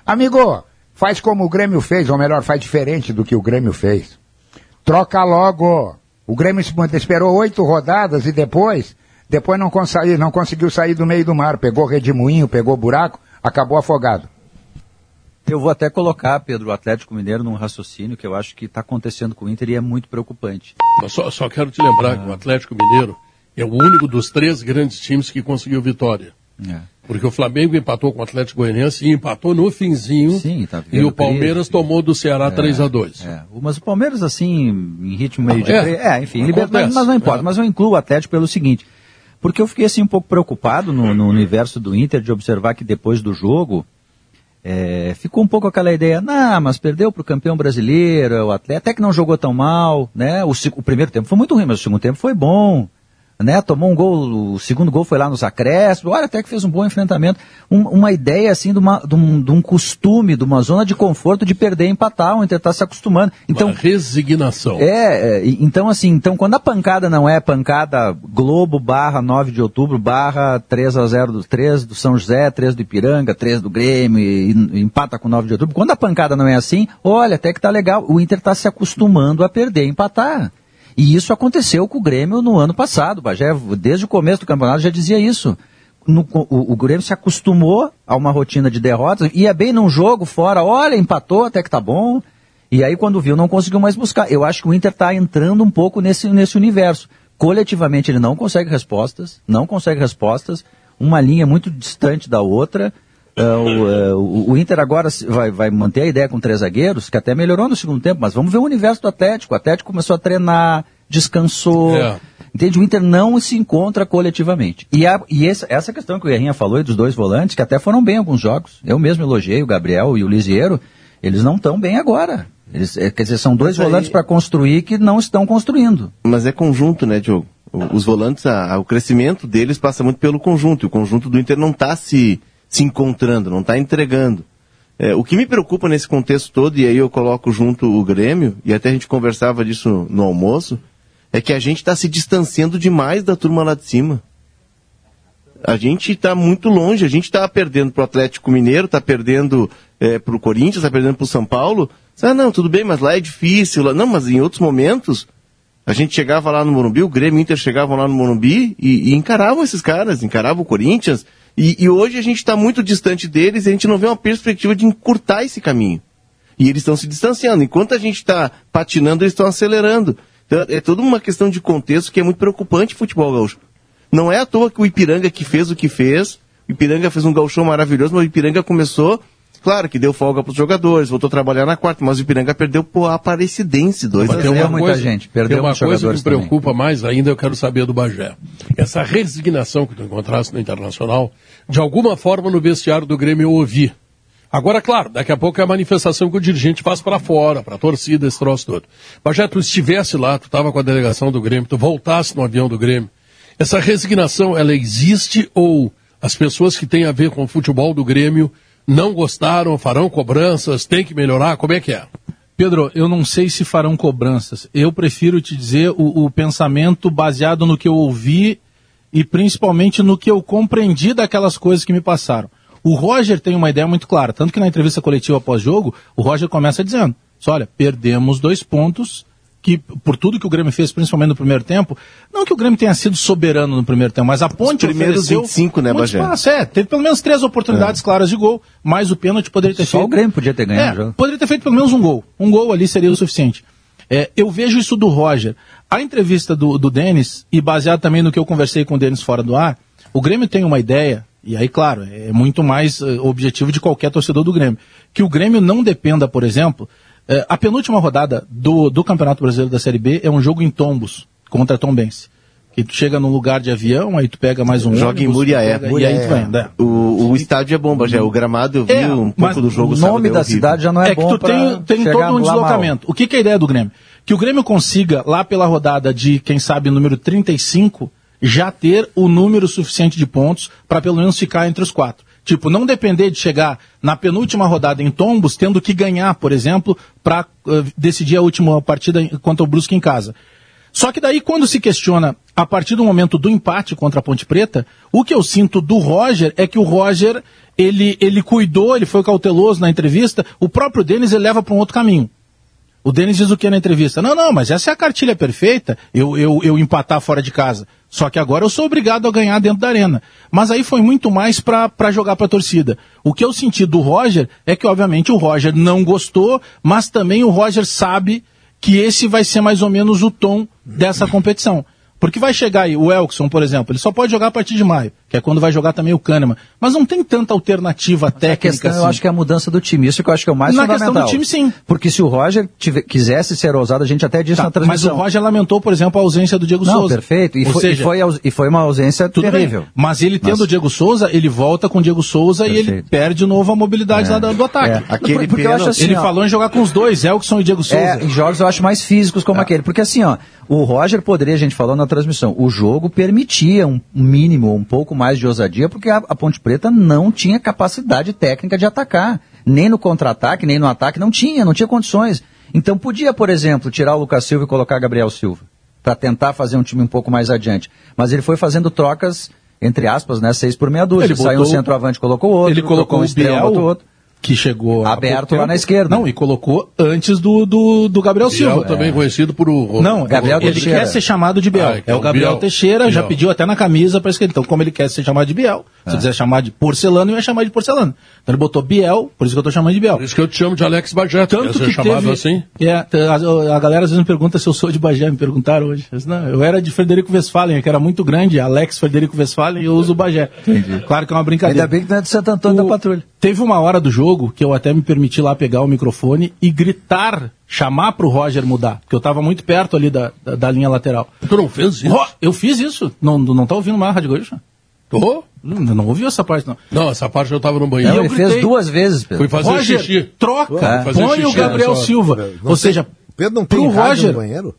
Amigo, faz como o Grêmio fez, ou melhor, faz diferente do que o Grêmio fez. Troca logo. O Grêmio esperou oito rodadas e depois, depois não, não conseguiu sair do meio do mar. Pegou redemoinho, pegou buraco, acabou afogado. Eu vou até colocar, Pedro, o Atlético Mineiro num raciocínio que eu acho que está acontecendo com o Inter e é muito preocupante. Só, só, quero te lembrar ah. que o Atlético Mineiro é o único dos três grandes times que conseguiu vitória. É. Porque o Flamengo empatou com o Atlético Goianiense e empatou no finzinho. Sim, tá E o Palmeiras crise, tomou do Ceará é, 3 a 2 é. Mas o Palmeiras, assim, em ritmo meio de. É, é enfim, mas, mas não importa. É. Mas eu incluo o Atlético pelo seguinte. Porque eu fiquei assim um pouco preocupado no, no universo do Inter de observar que depois do jogo é, ficou um pouco aquela ideia, não, mas perdeu para o campeão brasileiro, o atleta, até que não jogou tão mal, né? O, o primeiro tempo foi muito ruim, mas o segundo tempo foi bom né? Tomou um gol, o segundo gol foi lá nos acréscimos, olha, até que fez um bom enfrentamento. Um, uma ideia, assim, de, uma, de, um, de, um, costume, de uma zona de conforto de perder e empatar, o Inter está se acostumando. Então, uma resignação. É, é, então assim, então quando a pancada não é pancada Globo barra 9 de outubro barra 3 a 0 do 3 do São José, 3 do Ipiranga, 3 do Grêmio, e, e empata com 9 de outubro, quando a pancada não é assim, olha, até que tá legal, o Inter está se acostumando a perder e empatar. E isso aconteceu com o Grêmio no ano passado. O Bagé, desde o começo do campeonato, já dizia isso. No, o, o, Grêmio se acostumou a uma rotina de derrotas, ia bem num jogo fora, olha, empatou, até que tá bom. E aí, quando viu, não conseguiu mais buscar. Eu acho que o Inter está entrando um pouco nesse, nesse universo. Coletivamente, ele não consegue respostas, não consegue respostas, uma linha muito distante da outra. Uh, o, o, Inter agora vai, vai, manter a ideia com três zagueiros, que até melhorou no segundo tempo, mas vamos ver o universo do Atlético. O Atlético começou a treinar, descansou. É. Entende? O Inter não se encontra coletivamente. E, a, e essa, essa questão que o Guerrinha falou dos dois volantes, que até foram bem alguns jogos. Eu mesmo elogiei o Gabriel e o Lisiero, eles não estão bem agora. Eles, é, quer dizer, são dois mas volantes aí... para construir que não estão construindo. Mas é conjunto, né, Diogo? Os volantes, a, a, o crescimento deles passa muito pelo conjunto. E o conjunto do Inter não está se se encontrando, não está entregando. É, o que me preocupa nesse contexto todo, e aí eu coloco junto o Grêmio, e até a gente conversava disso no almoço, é que a gente está se distanciando demais da turma lá de cima. A gente está muito longe, a gente está perdendo para o Atlético Mineiro, está perdendo é, para o Corinthians, está perdendo para o São Paulo. Ah, não, tudo bem, mas lá é difícil. Lá... Não, mas em outros momentos, a gente chegava lá no Morumbi, o Grêmio Inter chegavam lá no Morumbi e, e encaravam esses caras, encaravam o Corinthians, e, e hoje a gente está muito distante deles e a gente não vê uma perspectiva de encurtar esse caminho. E eles estão se distanciando. Enquanto a gente está patinando, eles estão acelerando. Então, é toda uma questão de contexto que é muito preocupante o futebol gaúcho. Não é à toa que o Ipiranga que fez o que fez, Ipiranga fez um gauchão maravilhoso, mas o Ipiranga começou, claro que deu folga para os jogadores, voltou a trabalhar na quarta, mas o Ipiranga perdeu por Aparecidense 2 a Mas tem 0. uma muita gente, perdeu tem uma coisa que me jogadores também. preocupa mais ainda, eu quero saber do Bagé. Essa resignação que tu encontraste no Internacional, de alguma forma no vestiário do Grêmio eu ouvi. Agora, claro, daqui a pouco é a manifestação que o dirigente faz para fora, para a torcida, esse troço todo. Bagé, tu estivesse lá, tu estava com a delegação do Grêmio, tu voltasse no avião do Grêmio. Essa resignação, ela existe ou as pessoas que têm a ver com o futebol do Grêmio não gostaram, farão cobranças, tem que melhorar, como é que é? Pedro, eu não sei se farão cobranças. Eu prefiro te dizer o, o pensamento baseado no que eu ouvi e principalmente no que eu compreendi daquelas coisas que me passaram. O Roger tem uma ideia muito clara, tanto que na entrevista coletiva pós-jogo, o Roger começa dizendo: olha, perdemos dois pontos que por tudo que o Grêmio fez, principalmente no primeiro tempo, não que o Grêmio tenha sido soberano no primeiro tempo, mas a ponte primeiros ofereceu 25, né, Bagé? espaço. É, teve pelo menos três oportunidades claras de gol, mas o pênalti poderia ter Só feito. o Grêmio podia ter ganhado É, poderia ter feito pelo menos um gol. Um gol ali seria o suficiente. É, eu vejo isso do Roger. A entrevista do, do Denis, e baseado também no que eu conversei com o Denis fora do ar, o Grêmio tem uma ideia, e aí, claro, é muito mais eh, objetivo de qualquer torcedor do Grêmio, que o Grêmio não dependa, por exemplo, eh, a penúltima rodada do, do Campeonato Brasileiro da Série B é um jogo em tombos contra Tombense. Que tu chega num lugar de avião, aí tu pega mais um Joga em ônibus, Muriaé. tu pega- E aí tu vai, né? O, o estádio é bom, Bagé. O gramado eu vi É, um mas pouco do jogo O nome é da horrível. cidade já não é, É que bom tu pra tem, tem chegar todo um lá mal. deslocamento. O que, que é a ideia do Grêmio? Que o Grêmio consiga, lá pela rodada de, quem sabe, número 35, já ter o número suficiente de pontos para pelo menos ficar entre os quatro. Tipo, não depender de chegar na penúltima rodada em tombos, tendo que ganhar, por exemplo, para decidir a última partida contra o Brusque em casa. Só que daí, quando se questiona, a partir do momento do empate contra a Ponte Preta, o que eu sinto do Roger é que o Roger, ele, ele cuidou, ele foi cauteloso na entrevista, o próprio Denis ele leva para um outro caminho. O Denis diz o que na entrevista? Não, não, mas essa é a cartilha perfeita, eu, eu, eu empatar fora de casa. Só que agora eu sou obrigado a ganhar dentro da arena. Mas aí foi muito mais para jogar para a torcida. O que eu senti do Roger é que, obviamente, o Roger não gostou, mas também o Roger sabe que esse vai ser mais ou menos o tom dessa competição. Porque vai chegar aí o Elkson, por exemplo, ele só pode jogar a partir de maio, que é quando vai jogar também o Kahneman. Mas não tem tanta alternativa A técnica questão, assim. eu acho que é a mudança do time. Isso que eu acho que é o mais Na fundamental. questão do time, sim. Porque se o Roger tive- quisesse ser ousado, a gente até disse Tá, na mas transmissão. o Roger lamentou, por exemplo, a ausência do Diego Não, Souza. perfeito. E Ou foi, seja, e, foi, e foi uma ausência tudo terrível. bem. Mas ele tendo Mas- o Diego Souza, ele volta com o Diego Souza e ele Perfeito. perde de novo a mobilidade lá do, do ataque. É. Aquele Porque eu acho pênalti- assim, ele ó, falou em jogar com os dois, Elkson e Diego Souza. É, em jogos eu acho mais físicos como aquele. Porque assim, ó, o Roger poderia, a gente falou na transmissão, o jogo permitia um mínimo, um pouco mais de ousadia, porque a, a Ponte Preta não tinha capacidade técnica de atacar. Nem no contra-ataque, nem no ataque, não tinha, não tinha condições. Então podia, por exemplo, tirar o Lucas Silva e colocar Gabriel Silva, para tentar fazer um time um pouco mais adiante. Mas ele foi fazendo trocas, entre aspas, né, seis por meia dúzia. Ele Saiu botou- um centroavante, colocou outro, ele colocou um o Biel, botou outro. Que chegou Aberto lá na esquerda. Não, e colocou antes do, do, do Gabriel Biel Silva. também conhecido por o... Não, Gabriel ele Teixeira. quer ser chamado de Biel. Ah, é então, o Gabriel Biel. Teixeira, já Biel. pediu até na camisa para escrever. Então, como ele quer ser chamado de Biel, se quiser chamar de porcelano, ele vai chamar de porcelano. Então ele botou Biel, por isso que eu tô chamando de Biel. Por isso que eu te chamo de Alex Bagé. Tanto que chamado teve, assim? É, a, a galera às vezes me pergunta se eu sou de Bagé, me perguntaram hoje. Eu, disse, não, eu era de Frederico Westphalen, que era muito grande, Alex Frederico Westphalen, e eu uso o Bagé. Claro que é uma brincadeira. Ainda bem que não é do Santo Antônio O- da Patrulha. Teve uma hora do jogo que eu até me permiti lá pegar o microfone e gritar, chamar pro Roger mudar, porque eu tava muito perto ali da, da, da linha lateral. Tu não fez isso? Ro- eu fiz isso. Não, não tá ouvindo mais a Rádio Gaúcha? Tô? Não, não ouviu essa parte, não. Não, essa parte eu tava no Não, banheiro. eu ele gritei. fez duas vezes, Pedro. Fui fazer Roger, xixi. troca, É. Fazer põe o xixi, Gabriel né, só. Silva. Não Ou tem- seja, Pedro não tem pro Roger- no banheiro?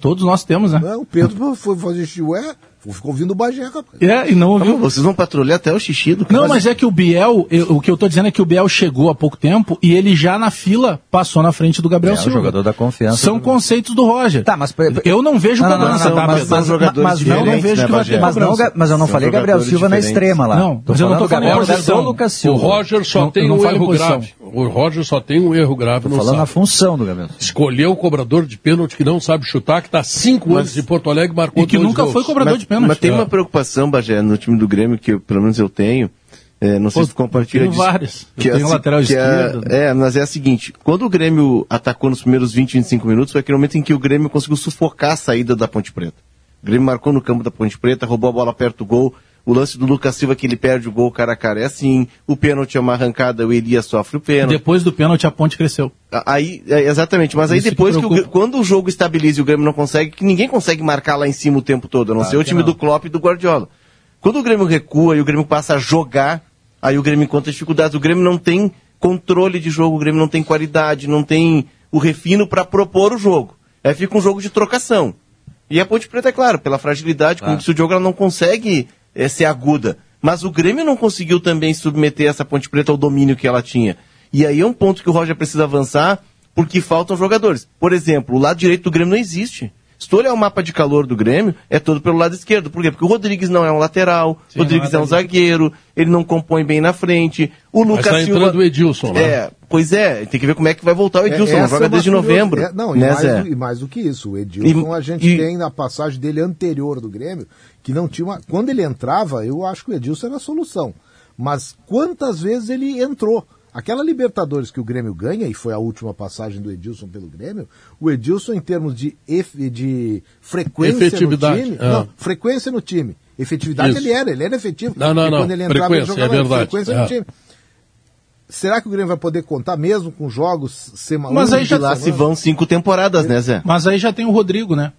todos nós temos, né? Não, o Pedro foi fazer xixi, ué, ficou ouvindo o Bagé, rapaz. É, e não ouviu. Vocês vão patrulhar até o xixi do cara. Não, mas é que o Biel, eu- o que eu tô dizendo é que o Biel chegou há pouco tempo e ele já na fila passou na frente do Gabriel É, o Silva. jogador da confiança São do- conceitos do Roger. Tá, mas- eu não vejo Não, não, cobrança, não, não, tá? mas- mas- jogadores mas não, não vejo né, que vai ter Mas não, mas eu não São falei Gabriel Silva na diferentes. extrema lá. Não, Tô mas eu não tô falando Gabriel posição. Silva, Lucas O Silva. Roger só Não- tem não um erro posição. grave. O Roger só tem um erro grave Tô falando na sábado. função do Gabriel Silva. Escolheu o cobrador de pênalti que não sabe chutar, que está cinco anos em Porto Alegre e marcou E que nunca foi cobrador mas, de pênalti. Mas tem É. uma preocupação, Bagé, no time do Grêmio, que eu- pelo menos eu tenho. é, não sei Pô, se tu compartilha disso. vários. Eu Que é tenho assim- lateral que é- esquerdo. É, mas é a seguinte: quando o Grêmio atacou nos primeiros 20, 25 minutos, foi aquele momento em que o Grêmio conseguiu sufocar a saída da Ponte Preta. O Grêmio marcou no campo da Ponte Preta, roubou a bola perto do gol. O lance do Lucas Silva que ele perde o gol cara a cara é assim. O pênalti é uma arrancada, o Elias sofre o pênalti. Depois do pênalti, a ponte cresceu. Aí, é, exatamente, mas aí Isso que depois que, o, preocupa. quando o jogo estabiliza e o Grêmio não consegue, que ninguém consegue marcar lá em cima o tempo todo, a não Claro ser o que time não. do Klopp e do Guardiola. Quando o Grêmio recua e o Grêmio passa a jogar, aí o Grêmio encontra dificuldades. O Grêmio não tem controle de jogo, o Grêmio não tem qualidade, não tem o refino para propor o jogo. Aí fica um jogo de trocação. E a Ponte Preta, é claro, pela fragilidade, como disse o Diogo, ela não consegue eh, ser aguda. Mas o Grêmio não conseguiu também submeter essa Ponte Preta ao domínio que ela tinha. E aí é um ponto que o Roger precisa avançar, porque faltam jogadores. Por exemplo, o lado direito do Grêmio não existe. Se tu olhar o mapa de calor do Grêmio, é todo pelo lado esquerdo. Por quê? Porque o Rodrigues não é um lateral, o Rodrigues é um zagueiro, ele não compõe bem na frente. O Mas Lucas tá Silva... entrando o Edilson, né? É, pois é, tem que ver como é que vai voltar o Edilson. É, não essa joga é desde novembro. é, não, e, né, mais, Zé? do- e mais do que isso, o Edilson E- a gente e- tem na passagem dele anterior do Grêmio, que não tinha uma... Quando ele entrava, eu acho que o Edilson era a solução. Mas quantas vezes ele entrou? Aquela Libertadores que o Grêmio ganha, e foi a última passagem do Edilson pelo Grêmio, o Edilson, em termos de, ef- de frequência Efetividade, no time. é. Não, frequência no time. Efetividade Isso. ele era, ele era efetivo. Não, não, não. Quando ele entrava, ele Frequência, é jogava verdade. frequência É. no time. Será que o Grêmio vai poder contar mesmo com jogos sema- Mas aí de já- Lá se vão cinco temporadas, né, Zé? Mas aí já tem o Rodrigo, né?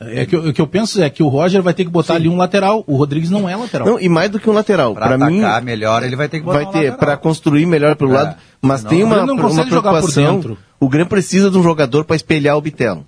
É que, eu- o que eu penso é que o Roger vai ter que botar ali um lateral. O Rodrigues não é lateral. Não, e mais do que um lateral. Pra Pra mim, atacar melhor, ele vai ter que botar vai um ter para construir melhor pelo É, lado, mas senão- tem uma, não uma consegue jogar por preocupação. dentro. O Grêmio precisa de um jogador para espelhar o Bitelo.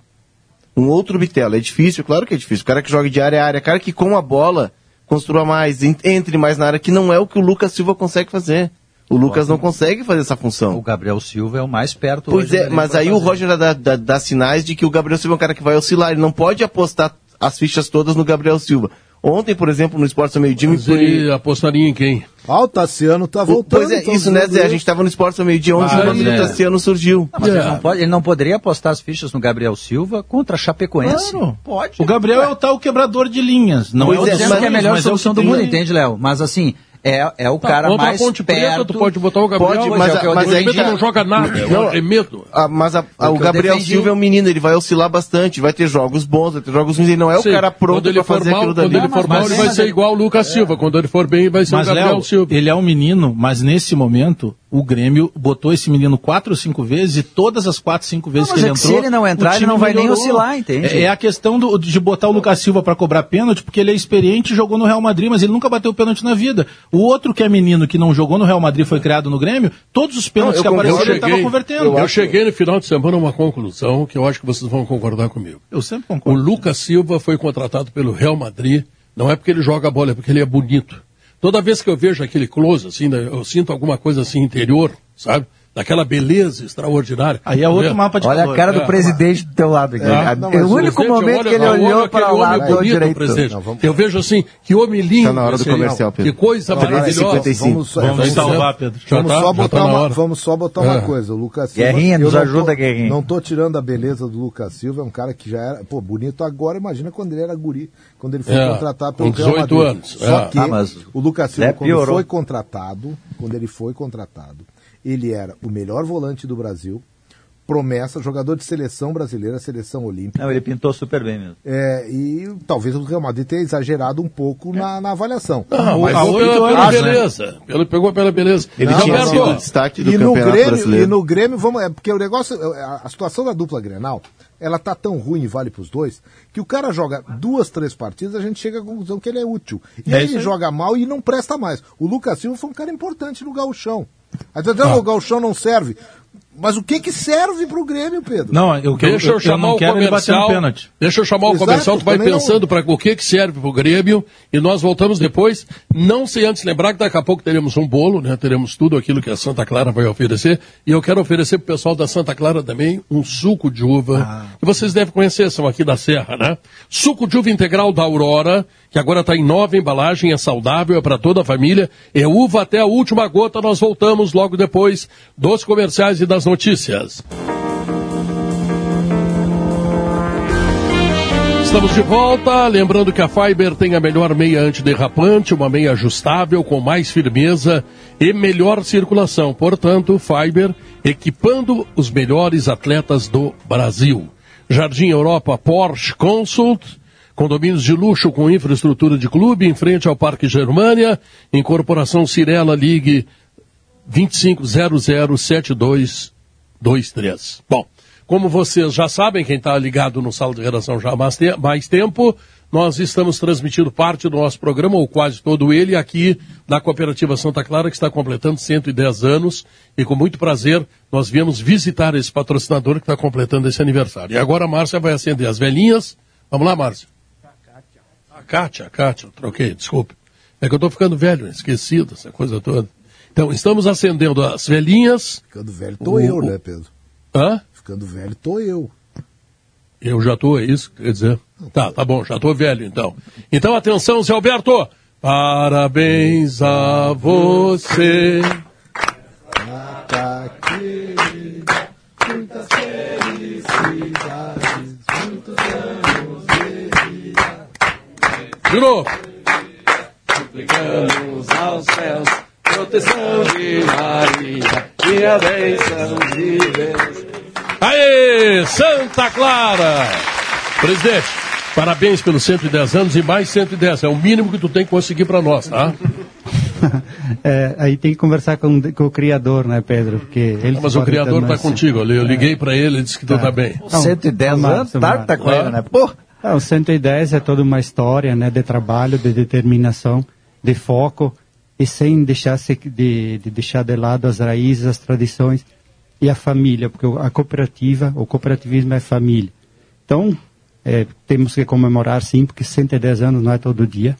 Um outro Bitelo. É difícil, claro que é difícil. O cara que joga de área a área, cara que com a bola construa mais, en- entre mais na área, que não é o que o Lucas Silva consegue fazer. O Lucas não consegue fazer essa função. O Gabriel Silva é o mais perto Pois hoje é, mas aí o fazer. Roger dá, dá- dá sinais de que o Gabriel Silva é um cara que vai oscilar. Ele não pode apostar as fichas todas no Gabriel Silva. Ontem, por exemplo, no Esporte ao Meio-Dia, me Mas ele apostaria em quem? Ah, o Tassiano tá O- voltando. Pois é, então, isso, né, Zé? A gente estava no Esporte ao Meio-Dia, onde Ah, o nome do é. Tassiano surgiu. Não, mas ele, É. não pode, ele não poderia apostar as fichas no Gabriel Silva contra a Chapecoense? Claro. Pode. O Gabriel é o tal quebrador de linhas. Não Pois é o é, dos dizendo que é a melhor mas solução o que do mundo, aí. entende, Léo? Mas assim, é, é o Tá, cara mais Ponte perto... Preta, tu pode botar o Gabriel. Pode, Pois mas, é, o mas aí Ele já- não joga nada, é Não, arremedo. Ah, mas a- a- O o Gabriel defendi- Silva é um menino, ele vai oscilar bastante, vai ter jogos bons, vai ter jogos ruins, ele não é o Sim, cara pronto quando para fazer mal, aquilo quando dali. ele for Mas- mal, ele mas- vai mas ser igual o Lucas Silva. Quando ele for bem, vai ser Mas, o Gabriel Léo, Silva. ele é um menino, mas nesse momento, o Grêmio botou esse menino quatro ou cinco vezes e todas as quatro, cinco vezes Não, que ele é que entrou. se ele não entrar, o ele time não vai nem melhorou. oscilar, entende? É, é a questão do- de botar o Lucas Silva para cobrar pênalti, porque ele é experiente e jogou no Real Madrid, mas ele nunca bateu pênalti na vida. O outro que é menino que não jogou no Real Madrid foi criado no Grêmio, todos os pênaltis Não, eu que apareceram Eu ele estava convertendo. eu cheguei no final de semana a uma conclusão que eu acho que vocês vão concordar comigo. Eu sempre O concordo. Lucas Silva foi contratado pelo Real Madrid, não é porque ele joga bola, é porque ele é bonito. Toda vez que eu vejo aquele close, assim, né, eu sinto alguma coisa assim interior, sabe? Daquela beleza extraordinária. Aí é outro mapa de Olha calor. a cara do É. presidente do teu lado aqui. É não, o único momento olha- que ele olhou para o lado bonito, direito. presidente. Não, vamos- Eu vejo assim, que homem lindo. Tá na hora do esse- comercial, Pedro. Que coisa Não, maravilhosa. 55. Vamos, Vamos vamos- salvar, Pedro. Já Vamos, tá? só Já botar tá uma, vamos só botar uma É. coisa. O Lucas Silva. Guerrinha, eu nos não ajuda, tô, Guerrinha. Não tô tirando a beleza do Lucas Silva, é um cara que já era, pô, bonito agora, imagina quando ele era guri, quando ele foi É, contratado pelo com Real 18 Madrid. anos, Só é. que Ah, o Lucas Silva, quando piorou. foi contratado, quando ele foi contratado, ele era o melhor volante do Brasil, promessa, jogador de seleção brasileira, seleção olímpica. Não, ele pintou super bem mesmo. É, e talvez o Real Madrid tenha exagerado um pouco na, na avaliação. Ah, mas Há pegou pela, anos, né? beleza. Pelo, pegou pela beleza. Ele Não, tinha não, sido não. o destaque do e no Campeonato Grêmio, Brasileiro. E no Grêmio, vamos, é porque o negócio, a, a situação da dupla Grenal, ela tá tão ruim e vale pros dois, que o cara joga duas, três partidas, a gente chega à conclusão que ele é útil. E É aí ele aí. joga mal e não presta mais. O Lucas Silva foi um cara importante no gauchão. Aí tu Ah. diz, "Ah, o gauchão não serve. Mas o que que serve pro Grêmio, Pedro? Não, eu, Deixa eu, eu, chamar não o quero ele bater no comercial. pênalti. Deixa eu chamar o Exato, comercial, tu vai também não- pensando para o que que serve pro Grêmio e nós voltamos depois. Não sei antes lembrar que daqui a pouco teremos um bolo, né? Teremos tudo aquilo que a Santa Clara vai oferecer e eu quero oferecer pro pessoal da Santa Clara também um suco de uva Ah. que vocês devem conhecer, são aqui da Serra, né? Suco de uva integral da Aurora, que agora está em nova embalagem, é saudável, é para toda a família, é uva até a última gota. Nós voltamos logo depois dos comerciais e das notícias. Estamos de volta, lembrando que a Fiber tem a melhor meia antiderrapante, uma meia ajustável com mais firmeza e melhor circulação. Portanto, Fiber equipando os melhores atletas do Brasil. Jardim Europa Porsche Consult, Condomínios de luxo com infraestrutura de clube em frente ao Parque Germânia. Incorporação Cirela Ligue 25007223. Bom, como vocês já sabem, quem está ligado no sala de redação já há mais, te mais tempo, nós estamos transmitindo parte do nosso programa, ou quase todo ele, aqui na Cooperativa Santa Clara, que está completando 110 anos. E com muito prazer, nós viemos visitar esse patrocinador que está completando esse aniversário. E agora a Márcia vai acender as velhinhas. Vamos lá, Márcia. Kátia, Kátia, troquei, desculpe. É que eu estou ficando velho, esquecido, essa coisa toda. Então, estamos acendendo as velhinhas. Ficando velho tô o, eu, né, Pedro? Hã? Ficando velho tô eu. Eu já tô, é isso? Quer dizer? Tá, tá bom, já tô velho então. Então, atenção, Zé Alberto! Parabéns a você. Aqui, muitas felicidades, muitos anos. De novo. Suplicamos aos céus proteção de Maria e a bênção de Deus. Aê, Santa Clara! Presidente, parabéns pelos 110 anos e mais 110. É o mínimo que tu tem que conseguir para nós, tá? é, aí tem que conversar com, com, o criador, né, Pedro? Porque ele ah, mas o criador está contigo. Eu liguei para ele e disse que tu está bem. Não, 110 anos, tá, tá com ele, né? Pô! Ah, o 110 é toda uma história, né, de trabalho, de determinação, de foco e sem deixar de, de deixar de lado as raízes, as tradições e a família, porque a cooperativa, o cooperativismo é família. Então, é, temos que comemorar sim, porque 110 anos não é todo dia,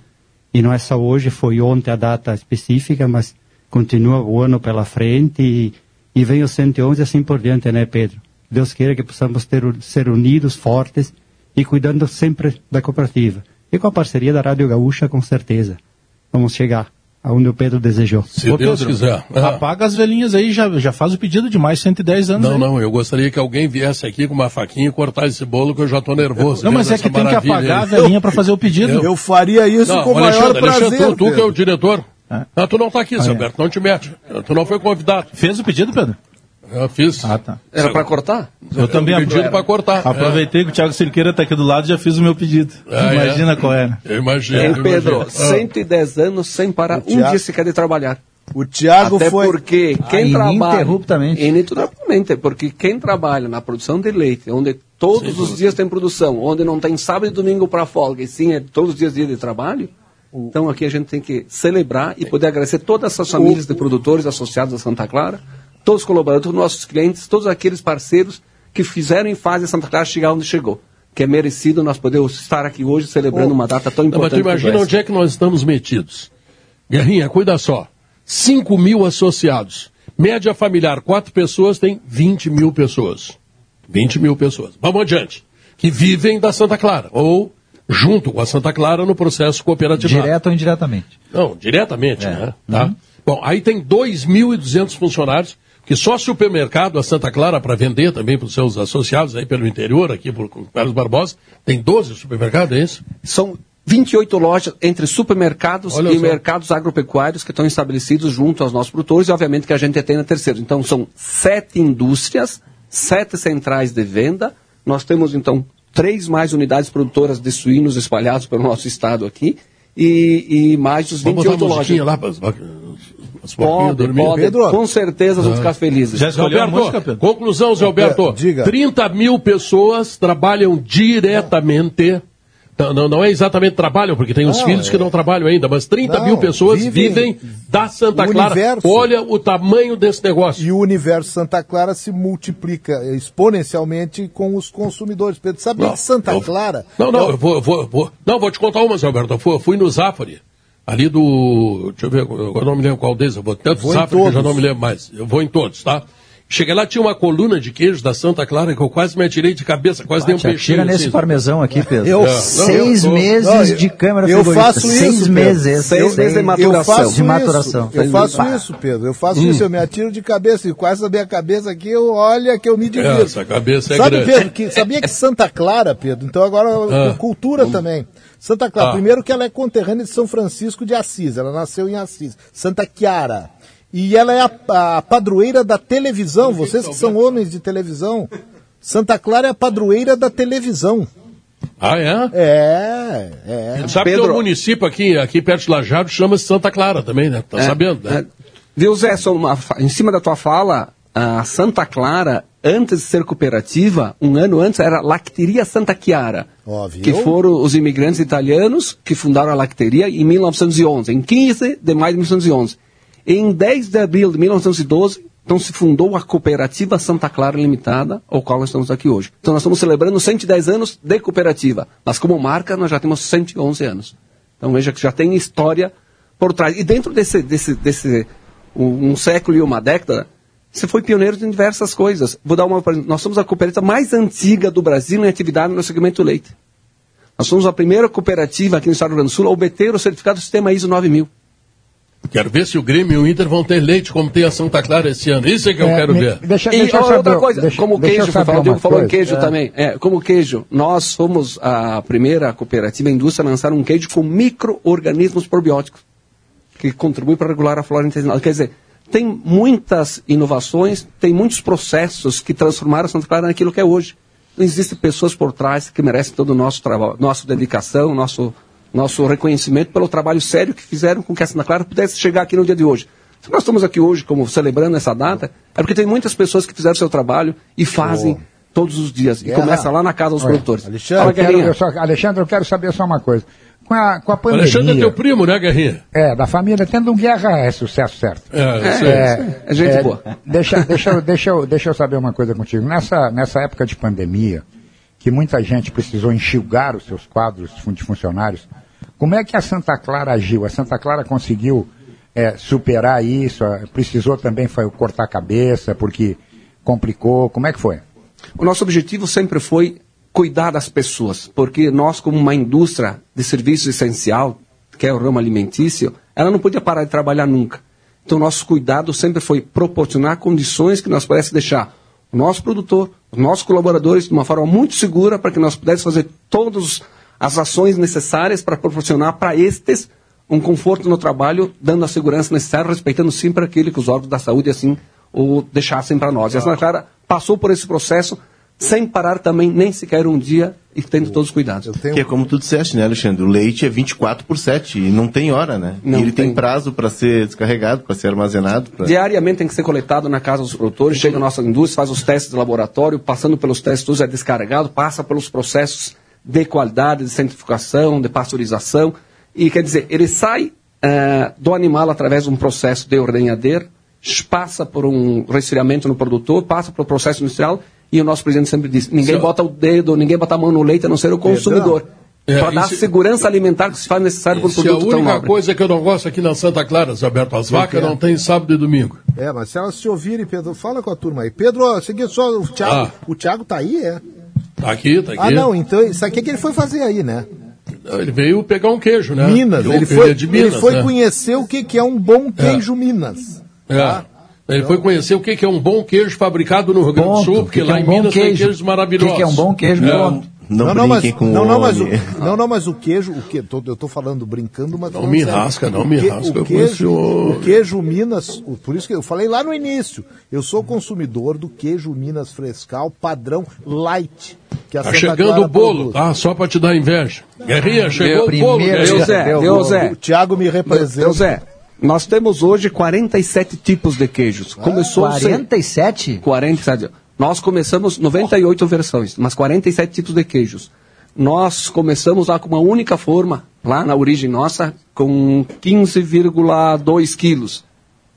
e não é só hoje, foi ontem a data específica, mas continua o ano pela frente, e, e vem o 111 assim por diante, né, Pedro? Deus queira que possamos ter, ser unidos, fortes, e cuidando sempre da cooperativa. E com a parceria da Rádio Gaúcha, com certeza. Vamos chegar aonde o Pedro desejou. Se Ô, Deus Pedro, quiser. Apaga as velhinhas aí, já, já faz o pedido de mais 110 anos. Não, aí. não, eu gostaria que alguém viesse aqui com uma faquinha e cortar esse bolo que eu já estou nervoso. Não, mas é que tem que apagar aí. a velhinha para fazer o pedido. Eu, eu faria isso não, com o maior prazer. Alexandre, tu, tu que é o diretor. Ah, tu não está aqui, ah, Alberto, é. não te mete. Tu não foi convidado. Fez o pedido, Pedro? Eu fiz. Ah, tá. Era para cortar? Eu, eu também pedido para cortar. Aproveitei é. que o Thiago Silqueira está aqui do lado e já fiz o meu pedido. É, Imagina qual era. Eu imagino. Hein, Pedro, imagino. 110 anos sem parar um dia sequer de trabalhar. O Thiago Até foi. porque quem ah, trabalha. Ininterruptamente. Ininterruptamente. Porque quem trabalha na produção de leite, onde todos Sim, os dias tem produção, onde não tem sábado e domingo para folga, e sim é todos os dias dia de trabalho. Então aqui a gente tem que celebrar e poder agradecer todas essas famílias de produtores associados a Santa Clara todos os colaboradores, todos os nossos clientes, todos aqueles parceiros que fizeram em fase a Santa Clara chegar onde chegou. Que é merecido nós podermos estar aqui hoje celebrando oh, uma data tão importante. Mas tu imagina onde é que nós estamos metidos. Guerrinha, cuida só. 5 mil associados. Média familiar, quatro pessoas tem 20 mil pessoas. 20 mil pessoas. Vamos adiante. Que vivem da Santa Clara. Ou junto com a Santa Clara no processo cooperativo. Direto ou indiretamente? Não, diretamente, é. né? Tá? Uhum. Bom, aí tem 2.200 funcionários que só supermercado a Santa Clara para vender também para os seus associados aí pelo interior, aqui por Carlos Barbosa, tem 12 supermercados, é isso? São 28 lojas entre supermercados Olha e só. mercados agropecuários que estão estabelecidos junto aos nossos produtores e obviamente que a gente tem na terceira. Então são sete indústrias, sete centrais de venda. Nós temos então três mais unidades produtoras de suínos espalhados pelo nosso estado aqui e, e mais os 28 Vamos lojas. Lá pra Pode, pode. Pedro? Com certeza vão ficar felizes. Já escolheu Alberto, música, Pedro? Conclusão, Zé Alberto. Diga. 30 mil pessoas trabalham diretamente não, não, não, é exatamente trabalho, porque tem os filhos é... que não trabalham ainda, mas 30 não, mil pessoas vivem, vivem da Santa Clara. Universo, Olha o tamanho desse negócio. E o universo Santa Clara se multiplica exponencialmente com os consumidores. Pedro, sabe não, que Santa eu, Clara. Não, não, é... eu, vou, eu vou, vou, Não, vou te contar uma, Zé Alberto. Eu fui, eu fui no Zafari ali do. Deixa eu ver, agora não me lembro qual deles, eu vou tanto vou Zafra que eu já não me lembro mais. Eu vou em todos, tá? Cheguei lá, tinha uma coluna de queijo da Santa Clara que eu quase me atirei de cabeça, quase dei um peixe. Tira nesse assim. parmesão aqui, Pedro. Eu, é. seis não, eu meses não, de câmera Eu faço isso. Seis meses. Seis meses de maturação. Eu de maturação. Eu faço isso, Pedro. Eu faço hum. isso, eu me atiro de cabeça. E com essa minha cabeça aqui, eu, olha que eu me divirto. Essa cabeça é Sabe, grande. Pedro, que, sabia que Santa Clara, Pedro, então agora ah. cultura hum. também. Santa Clara, ah. primeiro que ela é conterrânea de São Francisco de Assis, ela nasceu em Assis. Santa Chiara. E ela é a, a padroeira da televisão, vocês que são homens de televisão. Santa Clara é a padroeira da televisão. Ah, é? É, é. Sabe que tem um município aqui, aqui perto de Lajado chama-se Santa Clara também, né? Tá É, sabendo, né? é. Viu, Zé, só uma em cima da tua fala, a Santa Clara, antes de ser cooperativa, um ano antes era Lacteria Santa Chiara. Ó, viu? que foram os imigrantes italianos que fundaram a lacteria em 1911, em 15 de maio de 1911. Em 10 de abril de 1912, então se fundou a cooperativa Santa Clara Limitada, ao qual nós estamos aqui hoje. Então nós estamos celebrando 110 anos de cooperativa, mas como marca nós já temos 111 anos. Então veja que já tem história por trás. E dentro desse, desse, desse um, um século e uma década, você foi pioneiro em diversas coisas. Vou dar uma, nós somos a cooperativa mais antiga do Brasil em atividade no segmento leite. Nós somos a primeira cooperativa aqui no estado do Rio Grande do Sul a obter o certificado do sistema ISO 9000. Quero ver se o Grêmio e o Inter vão ter leite como tem a Santa Clara esse ano. Isso é que eu É, quero me- ver. Deixa, e deixa eu ó, saber, outra coisa, deixa- como deixa eu queijo, uma Diego falou em queijo É. também. É, como queijo, nós fomos a primeira cooperativa indústria a lançar um queijo com micro-organismos probióticos, que contribui para regular a flora intestinal. Quer dizer, tem muitas inovações, tem muitos processos que transformaram a Santa Clara naquilo que é hoje. Não existem pessoas por trás que merecem todo o nosso trabalho, nossa dedicação, nosso, nosso reconhecimento pelo trabalho sério que fizeram com que a Santa Clara pudesse chegar aqui no dia de hoje. Se nós estamos aqui hoje como celebrando essa data, é porque tem muitas pessoas que fizeram seu trabalho e fazem todos os dias. E Guerra. começa lá na casa dos Olha, produtores. Alexandre, Fala, Eu quero- eu só- Alexandre, eu quero saber só uma coisa. Com a, com a pandemia. Alexandre é teu primo, né, Guerrinha? É, da família, tendo um guerra é sucesso, certo? É, eu sei. É gente boa. Deixa, deixa, eu- deixa, eu, deixa eu saber uma coisa contigo. Nessa, nessa época de pandemia, que muita gente precisou enxugar os seus quadros de funcionários, como é que a Santa Clara agiu? A Santa Clara conseguiu é, superar isso? Precisou também foi, cortar a cabeça porque complicou? Como é que foi? O nosso objetivo sempre foi cuidar das pessoas, porque nós, como uma indústria de serviço essencial, que é o ramo alimentício, ela não podia parar de trabalhar nunca. Então, nosso cuidado sempre foi proporcionar condições que nós pudéssemos deixar o nosso produtor, os nossos colaboradores de uma forma muito segura para que nós pudéssemos fazer todas as ações necessárias para proporcionar para estes um conforto no trabalho, dando a segurança necessária, respeitando sempre aquilo que os órgãos da saúde assim o deixassem para nós. E a Santa Clara passou por esse processo sem parar também nem sequer um dia e tendo todos os cuidados. Tenho Que é como tu disseste, né, Alexandre? O leite é 24 por 7 e não tem hora, né? Não e ele tem, tem. prazo para ser descarregado, para ser armazenado. pra- Diariamente tem que ser coletado na casa dos produtores, chega a nossa indústria, faz os testes de laboratório, passando pelos testes, tudo é descarregado, passa pelos processos de qualidade, de centrifugação, de pasteurização. E quer dizer, ele sai eh, do animal através de um processo de ordenhadeira, passa por um resfriamento no produtor, passa por um processo industrial, e o nosso presidente sempre diz: ninguém Senhor- bota o dedo, ninguém bota a mão no leite a não ser o consumidor. É, para dar a isso- segurança alimentar que se faz necessário para o Se a produto tão única nobre. coisa que eu não gosto aqui na Santa Clara, Zé Alberto, as vacas é? não tem sábado e domingo. É, mas se elas se ouvirem, Pedro, fala com a turma aí. Pedro, seguinte só, o Thiago, Ah. o Thiago tá aí, é? Tá aqui, tá aqui. Ah, não, então isso aqui é que ele foi fazer aí, né? Ele veio pegar um queijo, né? Minas, ele foi, é de Minas, ele foi né? conhecer o que, que é um bom queijo Minas. É. Ele foi conhecer o que que é um bom queijo fabricado no Rio Grande do Ponto. Sul, O porque que que lá é um em Minas tem queijo? queijos maravilhosos. O que que é um bom queijo? É. Ponto. Não, não, mas, com não, o não, mas o, não, não, mas o queijo, o que, tô- eu tô falando brincando, mas Não me sério. rasca, não O me que- rasca, O eu queijo, conheço- o queijo Minas, o- por isso que eu falei lá no início, eu sou consumidor do queijo Minas Frescal padrão light. Que a Tá Santa chegando Clara o bolo, produz. tá? Só pra te dar inveja. Guerrinha, chegou o primeiro bolo, dia. Guerrinha. Deu Zé, Deu, deu deu. Zé. O Thiago me representa. Então, Zé, nós temos hoje 47 tipos de queijos. Começou sem- 47? 47. Nós começamos 98 versões, mas 47 tipos de queijos. Nós começamos lá com uma única forma, lá na origem nossa, com 15,2 quilos.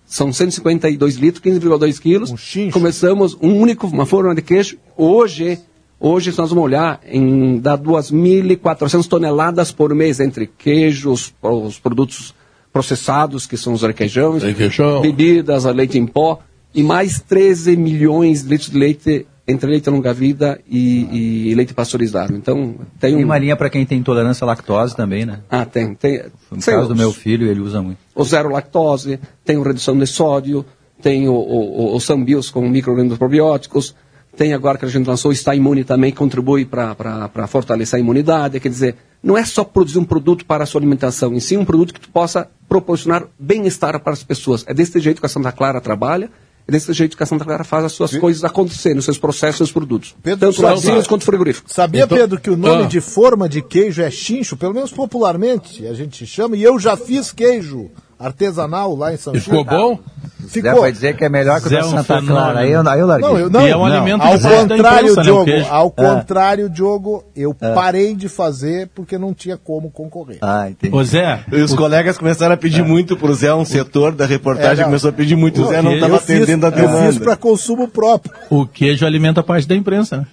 São 152 litros, 15,2 quilos. Um. Começamos um único, uma forma de queijo. Hoje, hoje nós vamos olhar em dá 2.400 toneladas por mês entre queijos, os produtos processados, que são os requeijões, Requeijão. bebidas, a leite em pó, e mais 13 milhões de litros de leite entre leite longa-vida e, e leite pasteurizado. Então, tem Tem um... uma linha para quem tem intolerância à lactose também, né? Ah, tem. tem No tem caso do os- meu filho, ele usa muito. o zero lactose, tem o redução de sódio, tem o, o, o, o Sambios com micro-organismos probióticos, tem agora que a gente lançou o Está Imune também, contribui para fortalecer a imunidade. Quer dizer, não é só produzir um produto para a sua alimentação, em si um produto que tu possa proporcionar bem-estar para as pessoas. É desse jeito que a Santa Clara trabalha É desse jeito que a Santa Clara faz as suas coisas acontecerem, os seus processos, os seus produtos. Pedro, Tanto laticínios quanto frigoríficos. Sabia, Então- Pedro, que o nome Ah. de forma de queijo é chincho, pelo menos popularmente a gente chama, e eu já fiz queijo artesanal lá em São E ficou Chico. bom? Zé Ficou. vai dizer que é melhor que o Zé da é um Santa fenômeno. Clara. Aí eu, aí eu larguei. Não, eu, não, E é um alimento ao contrário, imprensa, né, o Diogo, queijo. ao É. contrário, Diogo, eu parei de fazer porque não tinha como concorrer. Ah, entendi. Ô Zé, E os colegas começaram a pedir muito pro Zé, um setor da reportagem É, não. começou a pedir muito. O Zé não estava fiz, atendendo a eu fiz demanda. para consumo próprio. o queijo alimenta parte da imprensa, né?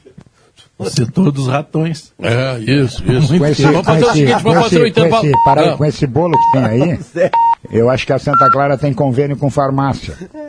O setor dos ratões. É, isso, isso. Com esse, Vamos fazer o seguinte, vamos fazer o para Ah. com esse bolo que tem aí, eu acho que a Santa Clara tem convênio com farmácia.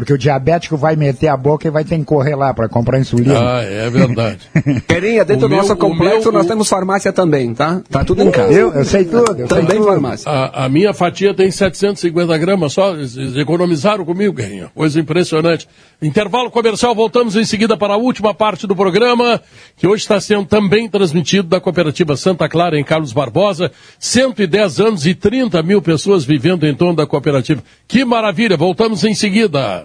Porque o diabético vai meter a boca e vai ter que correr lá para comprar insulina. Ah, é verdade. Querinha, dentro O do meu- nosso o complexo meu- nós temos farmácia também, tá? Tá tudo em casa. Eu, eu sei tudo. Eu sei Também tudo. farmácia. A, a minha fatia tem 750 gramas só, eles eles economizaram comigo, Guerrinha. Coisa impressionante. Intervalo comercial, voltamos em seguida para a última parte do programa, que hoje está sendo também transmitido da Cooperativa Santa Clara, em Carlos Barbosa. 110 anos e 30 mil pessoas vivendo em torno da cooperativa. Que maravilha, voltamos em seguida.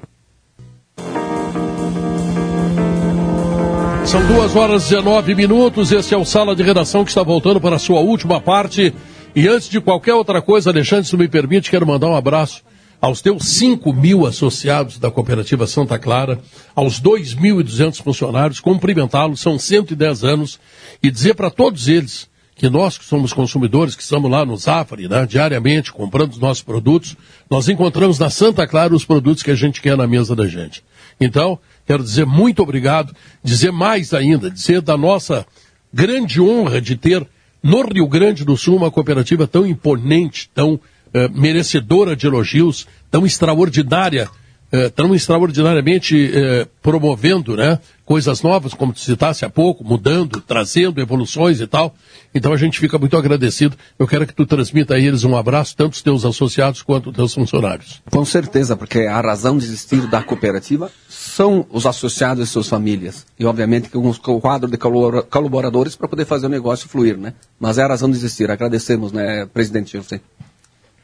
São duas horas e 19 minutos. Este é o Sala de Redação que está voltando para a sua última parte. E antes de qualquer outra coisa, Alexandre, se me permite, quero mandar um abraço aos teus 5 mil associados da Cooperativa Santa Clara, aos 2.200 funcionários, cumprimentá-los, são 110 anos, e dizer para todos eles que nós que somos consumidores, que estamos lá no Zafari, né, diariamente, comprando os nossos produtos, nós encontramos na Santa Clara os produtos que a gente quer na mesa da gente. Então, quero dizer muito obrigado, dizer mais ainda, dizer da nossa grande honra de ter no Rio Grande do Sul uma cooperativa tão imponente, tão eh, merecedora de elogios, tão extraordinária, eh, tão extraordinariamente eh, promovendo né, coisas novas, como tu citasse há pouco, mudando, trazendo evoluções e tal. Então a gente fica muito agradecido. Eu quero que tu transmita a eles um abraço, tanto os teus associados quanto os teus funcionários. Com certeza, porque a razão de existir da cooperativa são os associados e suas famílias. E, obviamente, com o quadro de colabora- colaboradores para poder fazer o negócio fluir, né? Mas é a razão de existir. Agradecemos, né, presidente?